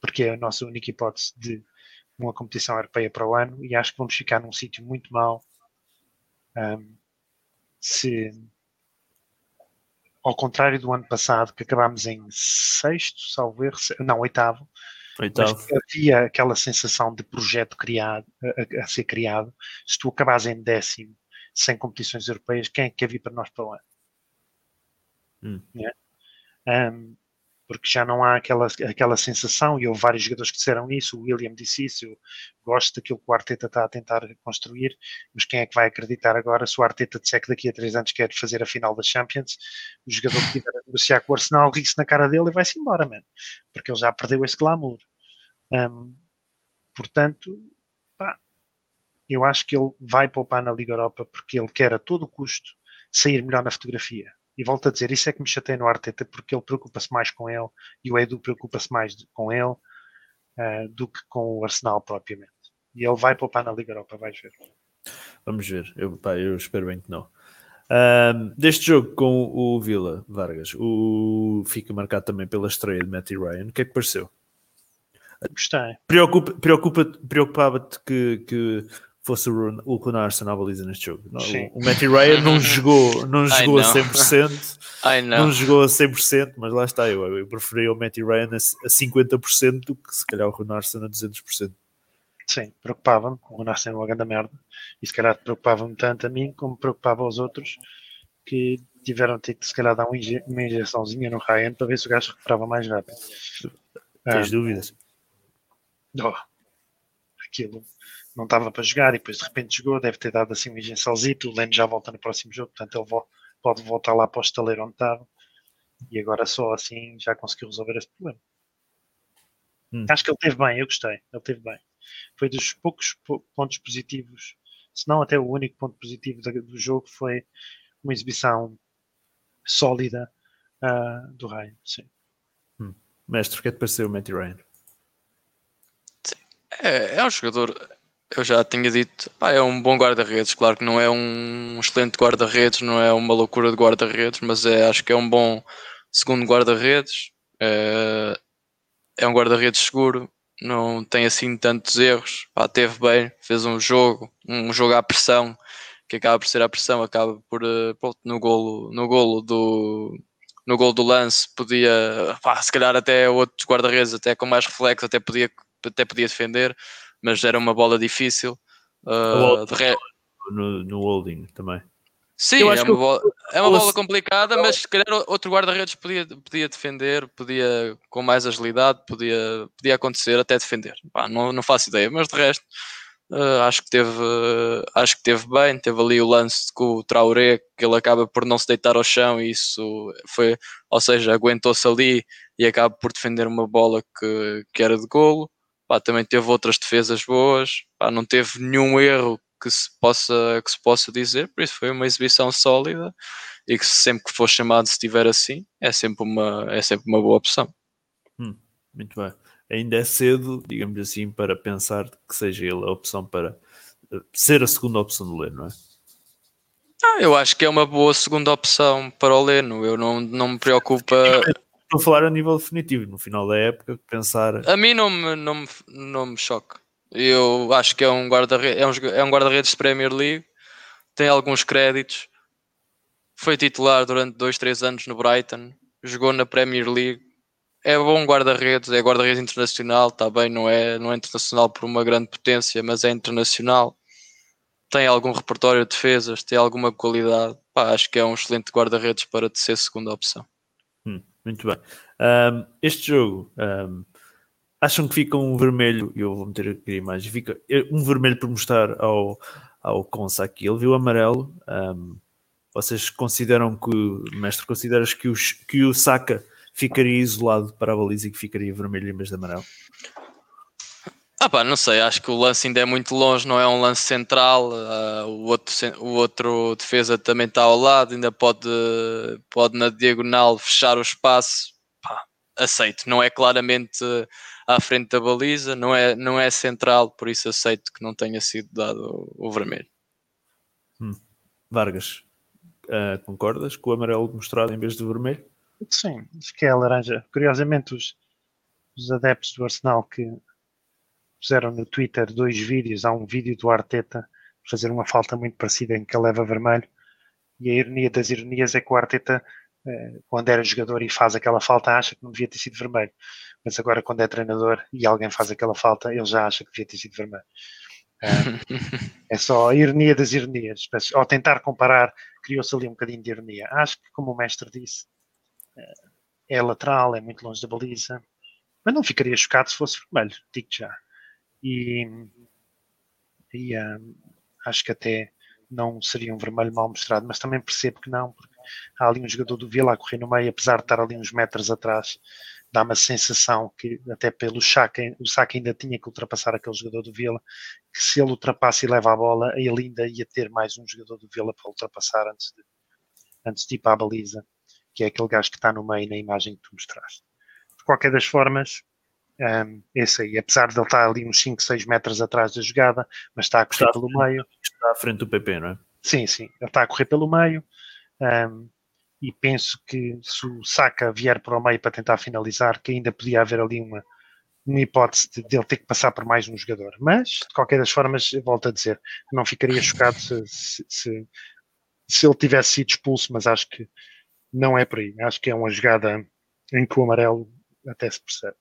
S4: porque é a nossa única hipótese de uma competição europeia para o ano e acho que vamos ficar num sítio muito mau um, se ao contrário do ano passado, que acabámos em sexto, salvo erro, não, oitavo, oitavo. Havia aquela sensação de projeto criado, a, a, ser criado. Se tu acabas em décimo, sem competições europeias, quem é que quer vir para nós para o ano? Hum. É? Um, porque já não há aquela, aquela sensação, e houve vários jogadores que disseram isso, o William disse isso, eu gosto daquilo que o Arteta está a tentar construir, mas quem é que vai acreditar agora se o Arteta disser que daqui a três anos quer fazer a final da Champions, o jogador que tiver a negociar com o Arsenal ri-se na cara dele e vai-se embora, mano, porque ele já perdeu esse glamour. Um, portanto, pá, eu acho que ele vai poupar na Liga Europa porque ele quer a todo custo sair melhor na fotografia e volto a dizer, isso é que me chateia no Arteta, porque ele preocupa-se mais com ele e o Edu preocupa-se mais com ele uh, do que com o Arsenal propriamente. E ele vai poupar na Liga Europa, vais ver.
S3: Vamos ver, eu, pá, eu espero bem que não. Um, deste jogo com o Vila Vargas, o fica marcado também pela estreia de Matty Ryan. O que é que pareceu?
S4: Gostei.
S3: Preocupa, preocupa, preocupava-te que, que fosse o, o na baliza neste jogo. Não, o, o Matty Ryan não jogou, *laughs* não jogou a 100%, não jogou a 100%, mas lá está, eu, eu preferia o Matty Ryan a, a 50% do que se calhar o Gunnarsson a 200%.
S4: Sim, preocupava-me, o Gunnarsson é uma grande merda, e se calhar preocupava-me tanto a mim como preocupava aos outros que tiveram de ter que se calhar dar uma injeçãozinha no Ryan para ver se o gajo recuperava mais rápido.
S3: Tens ah, dúvidas?
S4: Oh, aquilo não estava para jogar e depois de repente jogou, deve ter dado assim um injeçãozito, o Leno já volta no próximo jogo, portanto ele vo pode voltar lá para o estaleiro onde estava e agora só assim já conseguiu resolver esse problema. Hum. Acho que ele teve bem, eu gostei, ele teve bem. Foi dos poucos pontos positivos, se não até o único ponto positivo do jogo foi uma exibição sólida uh, do Ryan. Sim.
S3: Hum. Mestre, o que é que pareceu o Matty Ryan?
S5: É, é um jogador eu já tinha dito, pá, é um bom guarda-redes. Claro que não é um excelente guarda-redes, não é uma loucura de guarda-redes, mas é, acho que é um bom segundo guarda-redes. É, é um guarda-redes seguro, não tem assim tantos erros. Pá, teve bem, fez um jogo, um jogo à pressão, que acaba por ser a pressão, acaba por eh, pronto, no golo, no golo do no gol do lance podia, pá, se calhar até outros guarda-redes, até com mais reflexo, até podia, até podia defender mas era uma bola difícil. Uh,
S3: re... no, no holding também.
S5: Sim, é uma, bola, é uma bola complicada, mas se calhar outro guarda-redes podia, podia defender, podia com mais agilidade, podia, podia acontecer até defender. Pá, não, não faço ideia, mas de resto Uh, acho que teve uh, acho que teve bem, teve ali o lance com o Traoré que ele acaba por não se deitar ao chão e isso foi, ou seja, aguentou-se ali e acaba por defender uma bola que, que era de golo. Pá, também teve outras defesas boas, Pá, não teve nenhum erro que se possa que se possa dizer, por isso foi uma exibição sólida e que sempre que for chamado se estiver assim, é sempre uma é sempre uma boa opção.
S3: Hum, muito bem ainda é cedo, digamos assim, para pensar que seja ele a opção para eh, ser a segunda opção do Leno, não é?
S5: Ah, eu acho que é uma boa segunda opção para o Leno. Eu não, não me preocupa.
S3: Estou a falar a nível definitivo, no final da época, pensar.
S5: A mim não me, não me, não me choca. Eu acho que é um guarda-redes é um, é um guarda de Premier League, tem alguns créditos, foi titular durante 2, 3 anos no Brighton, jogou na Premier League, é bom guarda-redes, é guarda-redes internacional, está bem, não é, não é internacional por uma grande potência, mas é internacional. Tem algum repertório de defesas, tem alguma qualidade. Pá, acho que é um excelente guarda-redes para ser segunda opção.
S3: Muito bem. Um, este jogo, um, acham que fica um vermelho? Eu vou meter aqui a imagem. Fica um vermelho por mostrar ao, ao Consa aqui. Ele viu amarelo. Um, vocês consideram que, mestre, consideras que, os, que o Saka ficaria isolado para a baliza e que ficaria vermelho em vez de amarelo?
S5: Ah pá, não sei, acho que o lance ainda é muito longe, não é um lance central, uh, o, outro, o outro defesa também está ao lado, ainda pode, pode na diagonal fechar o espaço, pá, aceito, não é claramente à frente da baliza, não é, não é central, por isso aceito que não tenha sido dado o, o vermelho.
S3: Hum. Vargas, uh, concordas com o amarelo mostrado em vez do vermelho?
S4: Sim, acho que é a laranja. Curiosamente, os, os adeptos do Arsenal que puseram no Twitter dois vídeos. Há um vídeo do Arteta fazer uma falta muito parecida em que ele leva vermelho. E a ironia das ironias é que o Arteta, eh, quando era jogador e faz aquela falta, acha que não devia ter sido vermelho. Mas agora, quando é treinador e alguém faz aquela falta, ele já acha que devia ter sido vermelho. É, *laughs* é só a ironia das ironias. Ao tentar comparar, criou-se ali um bocadinho de ironia. Acho que, como o mestre disse, é lateral, é muito longe da baliza, mas não ficaria chocado se fosse vermelho, digo já. E, e um, acho que até não seria um vermelho mal mostrado, mas também percebo que não, porque há ali um jogador do Vila a correr no meio, apesar de estar ali uns metros atrás, dá uma sensação que até pelo Saka, o Saka ainda tinha que ultrapassar aquele jogador do Vila, que se ele ultrapassa e leva a bola, ele ainda ia ter mais um jogador do Vila para ultrapassar antes de, antes de ir para a baliza que é aquele gajo que está no meio na imagem que tu mostraste. De qualquer das formas, um, esse aí, apesar de ele estar ali uns 5, 6 metros atrás da jogada, mas está a correr está pelo meio.
S3: Está à frente do PP, não é?
S4: Sim, sim, ele está a correr pelo meio. Um, e penso que se o Saka vier para o meio para tentar finalizar, que ainda podia haver ali uma, uma hipótese de, de ele ter que passar por mais um jogador. Mas, de qualquer das formas, volto a dizer, não ficaria chocado se, se, se, se ele tivesse sido expulso, mas acho que não é por aí. Acho que é uma jogada em que o amarelo até se percebe.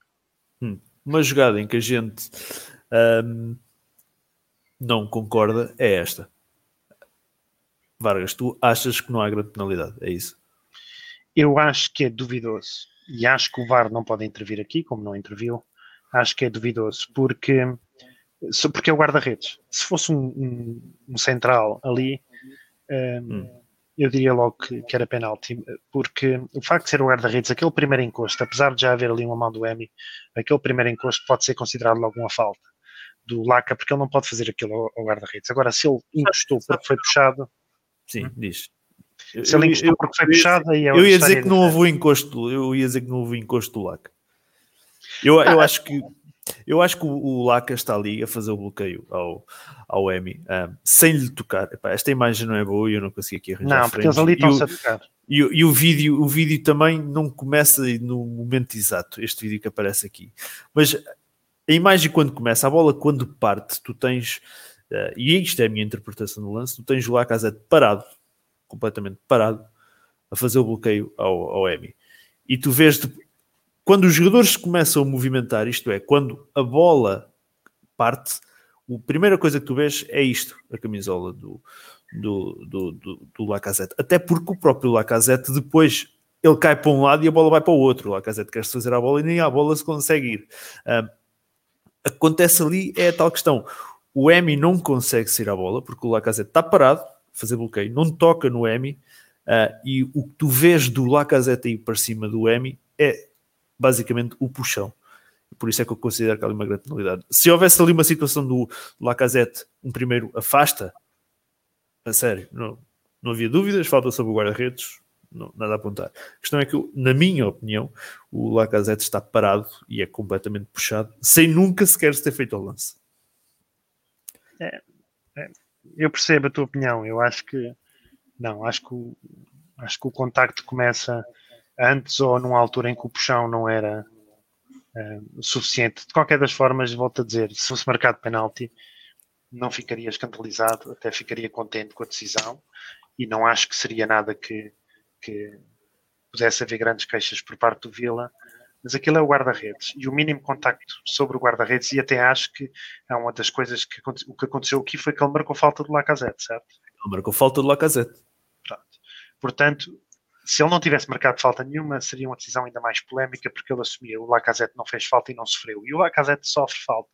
S3: Hum, uma jogada em que a gente um, não concorda é esta. Vargas, tu achas que não há grande penalidade, é isso?
S4: Eu acho que é duvidoso. E acho que o VAR não pode intervir aqui, como não interviu. Acho que é duvidoso, porque, porque é o guarda-redes. Se fosse um, um, um central ali, um, hum eu diria logo que, que era penalti, porque o facto de ser o guarda-redes, aquele primeiro encosto, apesar de já haver ali uma mão do Emi, aquele primeiro encosto pode ser considerado logo uma falta do Laca, porque ele não pode fazer aquilo ao, ao guarda-redes. Agora, se ele encostou porque foi puxado.
S3: Sim, hum. diz.
S4: Se ele encostou porque foi puxado, aí é
S3: Eu ia dizer que não houve o encosto, eu ia dizer que não houve encosto do Laca. Eu, eu ah, acho que eu acho que o, o Laca está ali a fazer o bloqueio ao, ao Emi um, sem lhe tocar. Epá, esta imagem não é boa e eu não consegui aqui arranjar.
S4: Não, porque eles ali estão-se a tocar.
S3: E, e, o, vídeo, o vídeo também não começa no momento exato, este vídeo que aparece aqui. Mas a imagem quando começa, a bola quando parte, tu tens, uh, e isto é a minha interpretação do lance, tu tens o Lacazette parado, completamente parado, a fazer o bloqueio ao, ao Emi. E tu vês, quando os jogadores começam a movimentar, isto é, quando a bola parte, a primeira coisa que tu vês é isto, a camisola do, do, do, do, do Lacazette. Até porque o próprio Lacazette depois ele cai para um lado e a bola vai para o outro. O Lacazette quer-se fazer a bola e nem a bola se consegue ir. acontece ali é a tal questão. o Emi não consegue sair a bola porque o Lacazette está parado, fazer bloqueio, não toca no Emi uh, e o que tu vês do Lacazette aí para cima do Emi é basicamente o puxão. Por isso é que eu considero que há ali uma grande penalidade. Se houvesse ali uma situação do Lacazette, um primeiro afasta, a sério, não, não havia dúvidas, falta sobre o guarda-redes, nada a apontar. A questão é que, na minha opinião, o Lacazette está parado e é completamente puxado, sem nunca sequer se ter feito o lance.
S4: É, é, eu percebo a tua opinião. Eu acho que não, acho que o, acho que o contacto começa antes ou numa altura em que o puxão não era é, suficiente. De qualquer das formas, volto a dizer, se fosse marcado penalti, não ficaria escandalizado, até ficaria contente com a decisão e não acho que seria nada que, que pudesse haver grandes queixas por parte do Vila mas aquilo é o guarda-redes e o mínimo contacto sobre o guarda-redes e até acho que é uma das coisas que o que aconteceu aqui foi que ele marcou falta do Lacazette, certo?
S3: Ele marcou falta do Lacazette.
S4: Pronto. Portanto, se ele não tivesse marcado falta nenhuma, seria uma decisão ainda mais polémica porque ele assumia o Lacazette não fez falta e não sofreu. E o Lacazette sofre falta.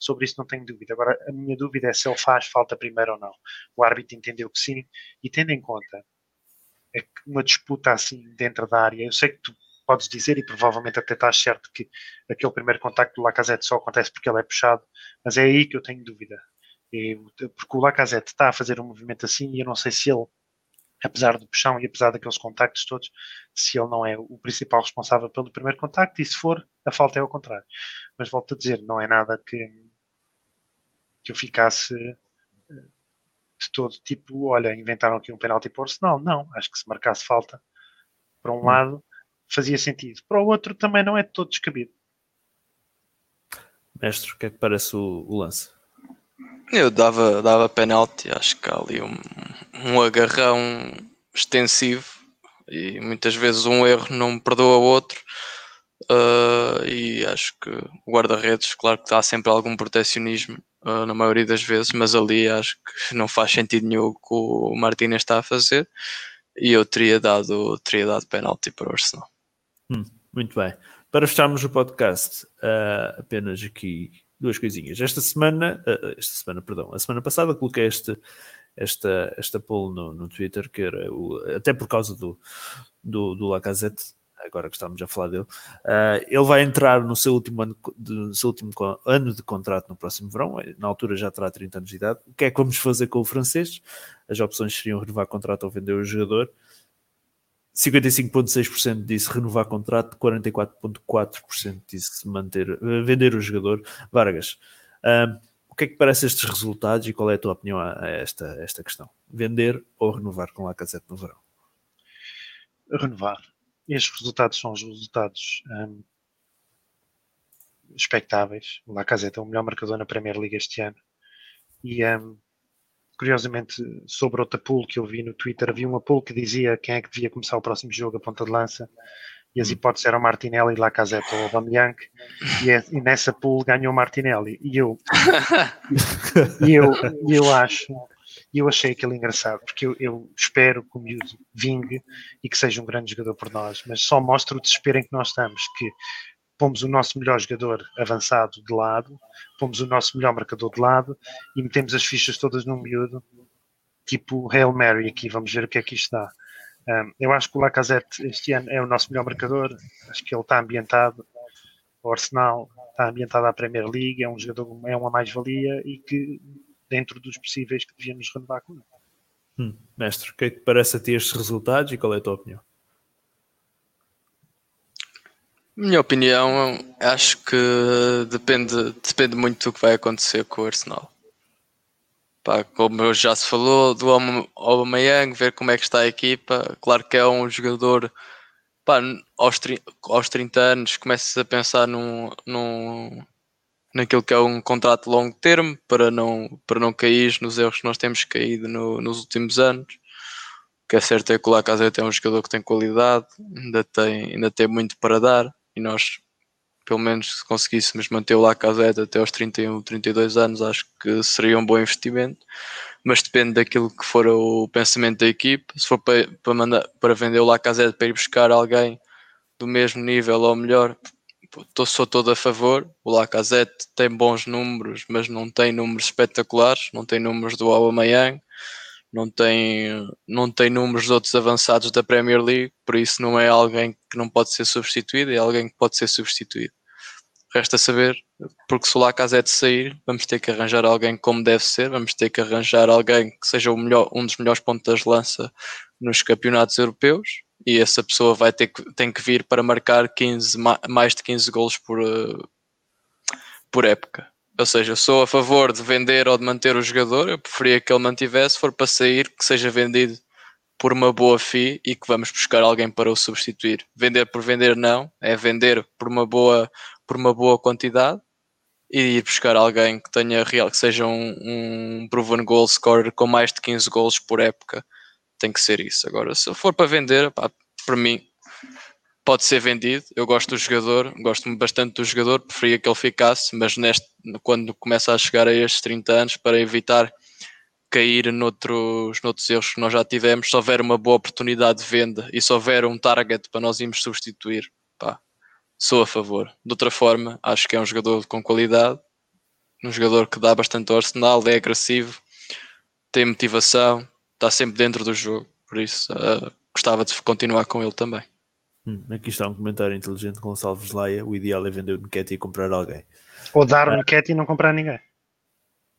S4: Sobre isso não tenho dúvida. Agora, a minha dúvida é se ele faz falta primeiro ou não. O árbitro entendeu que sim e tendo em conta é uma disputa assim dentro da área, eu sei que tu podes dizer, e provavelmente até estás certo que aquele primeiro contacto do Lacazette só acontece porque ele é puxado, mas é aí que eu tenho dúvida. E, porque o Lacazette está a fazer um movimento assim e eu não sei se ele, apesar do puxão e apesar daqueles contactos todos, se ele não é o principal responsável pelo primeiro contacto e se for, a falta é ao contrário. Mas volto a dizer, não é nada que, que eu ficasse eh, de todo tipo, olha, inventaram aqui um penalti por Arsenal. Não, acho que se marcasse falta para um hum. lado, fazia sentido. Para o outro também não é todo descabido.
S3: Mestre, o que é que parece o, o lance?
S5: Eu dava, dava penalti, acho que há ali um, um agarrão extensivo e muitas vezes um erro não perdoa o outro. Uh, e acho que o guarda-redes, claro que há sempre algum protecionismo uh, na maioria das vezes, mas ali acho que não faz sentido nenhum o que o Martínez está a fazer e eu teria dado, teria dado penalti para o Arsenal.
S3: Hum, muito bem. Para fecharmos o podcast, uh, apenas aqui duas coisinhas. Esta semana, uh, esta semana, perdão, a semana passada coloquei este, esta, esta poll no, no Twitter, que era o, até por causa do, do, do Lacazette, agora que estamos a falar dele, uh, ele vai entrar no seu último ano de, seu último ano de contrato no próximo verão, na altura já terá 30 anos de idade. O que é que vamos fazer com o francês? As opções seriam renovar contrato ou vender o jogador. 55,6% disse renovar contrato, 44,4% disse manter, uh, vender o jogador. Vargas, uh, o que é que parece estes resultados e qual é a tua opinião a, esta, a esta questão? Vender ou renovar com Lacazette no verão?
S4: Renovar. Estes resultados são os resultados um, expectáveis. O Lacazette é o melhor marcador na Premier League este ano. E um, curiosamente, sobre outra pool que eu vi no Twitter, havia uma pool que dizia quem é que devia começar o próximo jogo a ponta de lança, e as hum. hipóteses eram Martinelli, Lacazette ou Aubameyang, e, é, e nessa pool ganhou Martinelli. E eu, *laughs* e eu, eu acho, eu achei aquilo engraçado, porque eu, eu espero que o miúdo vingue e que seja um grande jogador por nós, mas só mostra o desespero em que nós estamos, que pomos o nosso melhor jogador avançado de lado, pomos o nosso melhor marcador de lado e metemos as fichas todas num miúdo, tipo Hail Mary aqui, vamos ver o que é que isto dá. Um, eu acho que o Lacazette este ano é o nosso melhor marcador, acho que ele está ambientado, o Arsenal está ambientado à Premier League, é um jogador, é uma mais-valia e que dentro dos possíveis que devíamos renovar com ele.
S3: Hum, mestre, o que é que parece a ti estes resultados e qual é a tua opinião?
S5: Minha opinião, acho que depende, depende muito do que vai acontecer com o Arsenal. Pá, como já se falou, do Aubameyang, ver como é que está a equipa. Claro que é um jogador, pá, aos, aos 30 anos, começas a pensar num, num, naquilo que é um contrato de longo termo, para não, para não cair nos erros que nós temos caído no, nos últimos anos. Que é certo é que o Lacazette é um jogador que tem qualidade, ainda tem, ainda tem muito para dar e nós, pelo menos, se conseguíssemos manter o Lacazette até aos 31, 32 anos, acho que seria um bom investimento. Mas depende daquilo que for o pensamento da equipe. Se for para, para, mandar, para vender o Lacazette para ir buscar alguém do mesmo nível ou melhor, tô, sou todo a favor. O Lacazette tem bons números, mas não tem números espetaculares, não tem números do Aubameyang, não tem, não tem números de outros avançados da Premier League, por isso não é alguém que não pode ser substituído, é alguém que pode ser substituído. Resta saber, porque se o Lacazette sair, vamos ter que arranjar alguém como deve ser, vamos ter que arranjar alguém que seja o melhor, um dos melhores pontos de lança nos campeonatos europeus, e essa pessoa vai ter que, tem que vir para marcar 15, mais de 15 golos por, uh, por época. Ou seja, sou a favor de vender ou de manter o jogador, eu preferia que ele mantivesse, se for para sair, que seja vendido por uma boa fee e que vamos buscar alguém para o substituir. Vender por vender não, é vender por uma boa, por uma boa quantidade e ir buscar alguém que tenha real, que seja um, um proven goal scorer com mais de 15 gols por época. Tem que ser isso. Agora, se for para vender, pá, para mim pode ser vendido. Eu gosto do jogador, gosto bastante do jogador, preferia que ele ficasse, mas neste, quando começa a chegar a estes 30 anos, para evitar cair noutros, noutros erros que nós já tivemos, se houver uma boa oportunidade de venda e se houver um target para nós irmos substituir, pá, sou a favor. De outra forma, acho que é um jogador com qualidade, um jogador que dá bastante ao arsenal, é agressivo, tem motivação, está sempre dentro do jogo, por isso uh, gostava de continuar com ele também.
S3: Hum, aqui está um comentário inteligente com Gonçalves Laia. O ideal é vender o Nketi e comprar alguém.
S4: Ou dar o Nketi e não comprar ninguém.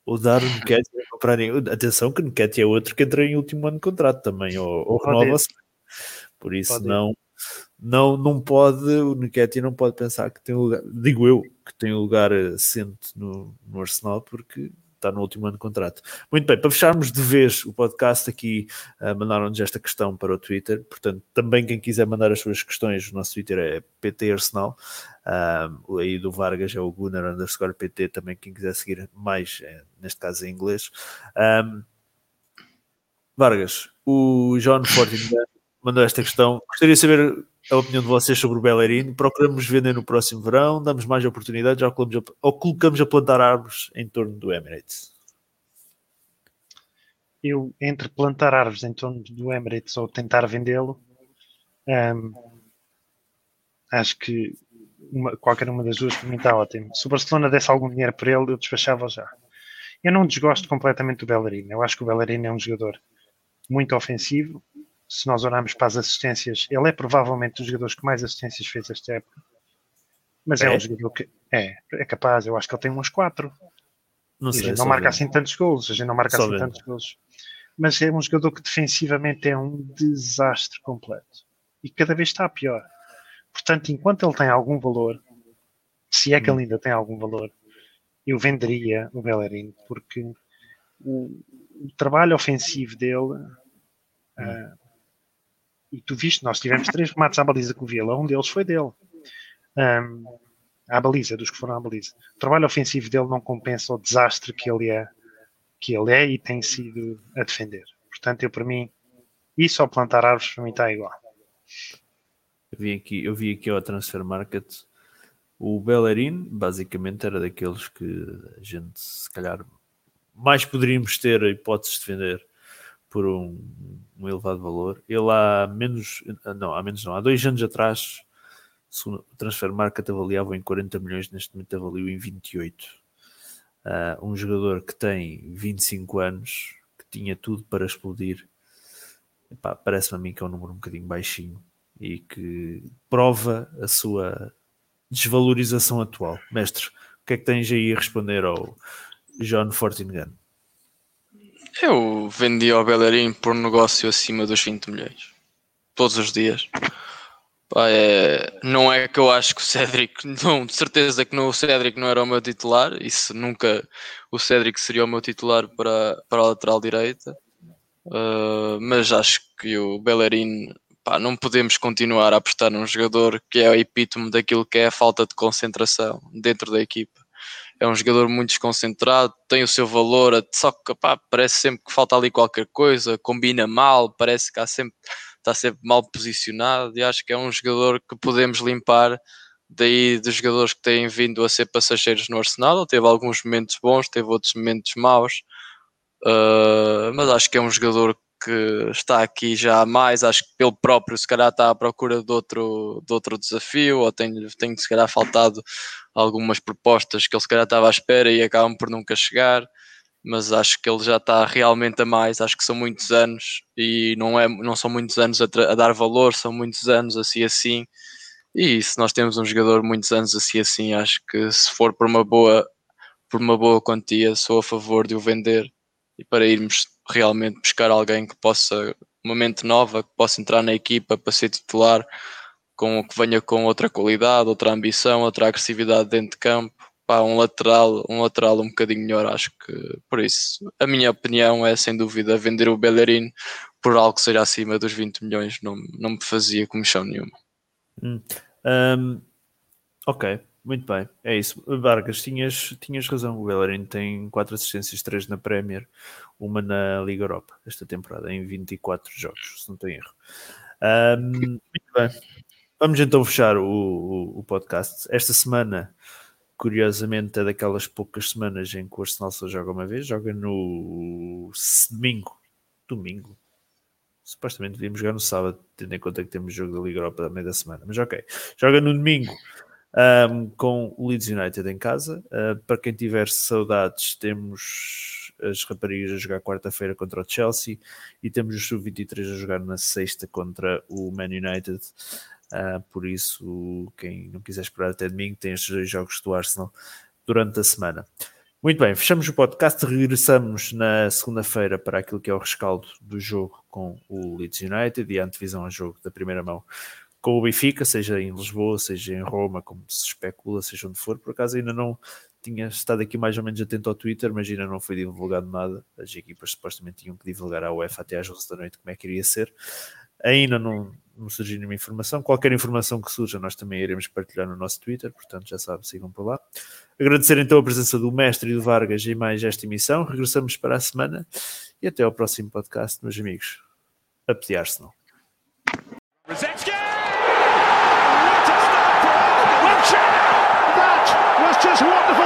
S3: Ou dar o Nketi e não comprar ninguém. Atenção que o Nketi é outro que entra em último ano de contrato também. Ou, ou renova-se. Por isso pode não, não, não pode, o Nketi não pode pensar que tem lugar, digo eu, que tem lugar assente no, no Arsenal, porque está no último ano de contrato. Muito bem, para fecharmos de vez o podcast aqui, uh, mandaram-nos esta questão para o Twitter, portanto, também quem quiser mandar as suas questões, o nosso Twitter é PT Arsenal, uh, aí do Vargas é o Gunnar underscore PT, também quem quiser seguir mais, é, neste caso em inglês. Um, Vargas, o John Fortin mandou esta questão, gostaria de saber a opinião de vocês sobre o Bellerin. Procuramos vender no próximo verão, damos mais oportunidades ou colocamos a, ou colocamos a plantar árvores em torno do Emirates?
S4: Eu, entre plantar árvores em torno do Emirates ou tentar vendê-lo, um, acho que uma, qualquer uma das duas para ótimo. Se o Barcelona desse algum dinheiro para ele, eu despachava já. Eu não desgosto completamente do Bellerin. Eu acho que o Bellerin é um jogador muito ofensivo, se nós olharmos para as assistências, ele é provavelmente um dos jogadores que mais assistências fez esta época. Mas é, é um jogador que é, é capaz, eu acho que ele tem uns 4. Não sei, a gente não marca assim tantos gols, a gente não marca só assim vendo. tantos gols. Mas é um jogador que defensivamente é um desastre completo. E cada vez está pior. Portanto, enquanto ele tem algum valor, se é que ele hum. ainda tem algum valor, eu venderia o Bellerin, porque o, o trabalho ofensivo dele uh, e tu viste, nós tivemos três remates à baliza com o Vila, um deles foi dele. Um, à baliza, dos que foram à baliza. O trabalho ofensivo dele não compensa o desastre que ele é, que ele é e tem sido a defender. Portanto, eu para mim, isso ao plantar árvores para mim está igual.
S3: Eu vi aqui, eu vi aqui ao Transfer Market o Bellerin, basicamente era daqueles que a gente se calhar mais poderíamos ter a hipótese de vender por um, um, elevado valor. Ele há menos, não, há menos não, há dois anos atrás, o Transfer Market avaliava em 40 milhões, neste momento avaliou em 28. Uh, ah, um jogador que tem 25 anos, que tinha tudo para explodir, parece-me a mim que é um número um bocadinho baixinho e que prova a sua desvalorização atual. Mestre, o que é que tens aí a responder ao John Fortingan?
S5: Eu vendi ao Bellerin por negócio acima dos 20 milhões. Todos os dias. É, não é que eu acho que o Cédric, *laughs* não, de certeza que não, o Cédric não era o meu titular, isso nunca o Cédric seria o meu titular para, para a lateral direita, uh, mas acho que o Bellerin, pá, não podemos continuar a apostar num jogador que é o epítome daquilo que é a falta de concentração dentro da equipa é um jogador muito desconcentrado, tem o seu valor, só que pá, parece sempre que falta ali qualquer coisa, combina mal, parece que sempre, está sempre mal posicionado e acho que é um jogador que podemos limpar daí dos jogadores que têm vindo a ser passageiros no Arsenal. Teve alguns momentos bons, teve outros momentos maus, uh, mas acho que é um jogador que está aqui já há mais, acho que ele próprio se calhar está à procura de outro, de outro desafio, ou tem, tem se calhar faltado algumas propostas que ele se calhar estava à espera e acabam por nunca chegar, mas acho que ele já está realmente a mais, acho que são muitos anos e não, é, não são muitos anos a, a dar valor, são muitos anos assim assim, e se nós temos um jogador muitos anos assim assim, acho que se for por uma boa por uma boa quantia, sou a favor de o vender e para irmos realmente buscar alguém que possa, uma mente nova, que possa entrar na equipa para ser titular, com que venha com outra qualidade, outra ambição, outra agressividade dentro de campo. Pá, um lateral, um lateral um bocadinho melhor, acho que por isso. A minha opinião é sem dúvida vender o Bellerin por algo que seja acima dos 20 milhões, não, não me fazia comissão nenhuma.
S3: Hum. Um, ok, muito bem, é isso. Vargas, tinhas, tinhas razão. O Bellerin tem 4 assistências, 3 na Premier, uma na Liga Europa esta temporada, em 24 jogos, se não tenho erro. Um, muito bem. Vamos então fechar o, o, o, podcast. Esta semana, curiosamente, é daquelas poucas semanas em que o Arsenal só joga uma vez. Joga no domingo. Domingo. Supostamente devíamos jogar no sábado, tendo em conta que temos jogo da Liga Europa da meia da semana. Mas ok. Joga no domingo um, com o Leeds United em casa. Uh, para quem tiver saudades, temos as raparigas a jogar quarta-feira contra o Chelsea e temos o Sub-23 a jogar na sexta contra o Man United. Uh, por isso, quem não quiser esperar até domingo, tem estes dois jogos do Arsenal durante a semana. Muito bem, fechamos o podcast, regressamos na segunda-feira para aquilo que é o rescaldo do jogo com o Leeds United e a antevisão ao jogo da primeira mão com o Benfica, seja em Lisboa, seja em Roma, como se especula, seja onde for. Por acaso ainda não tinha estado aqui mais ou menos atento ao Twitter, mas ainda não foi divulgado nada. As equipas supostamente tinham que divulgar à UEFA até às 11 da noite como é que iria ser. Ainda não, não surgiu nenhuma informação. Qualquer informação que surja, nós também iremos partilhar no nosso Twitter, portanto já sabem, sigam por lá. Agradecer então a presença do Mestre e do Vargas em mais esta emissão. Regressamos para a semana e até ao próximo podcast, meus amigos. A pedir Arsenal. Which is wonderful.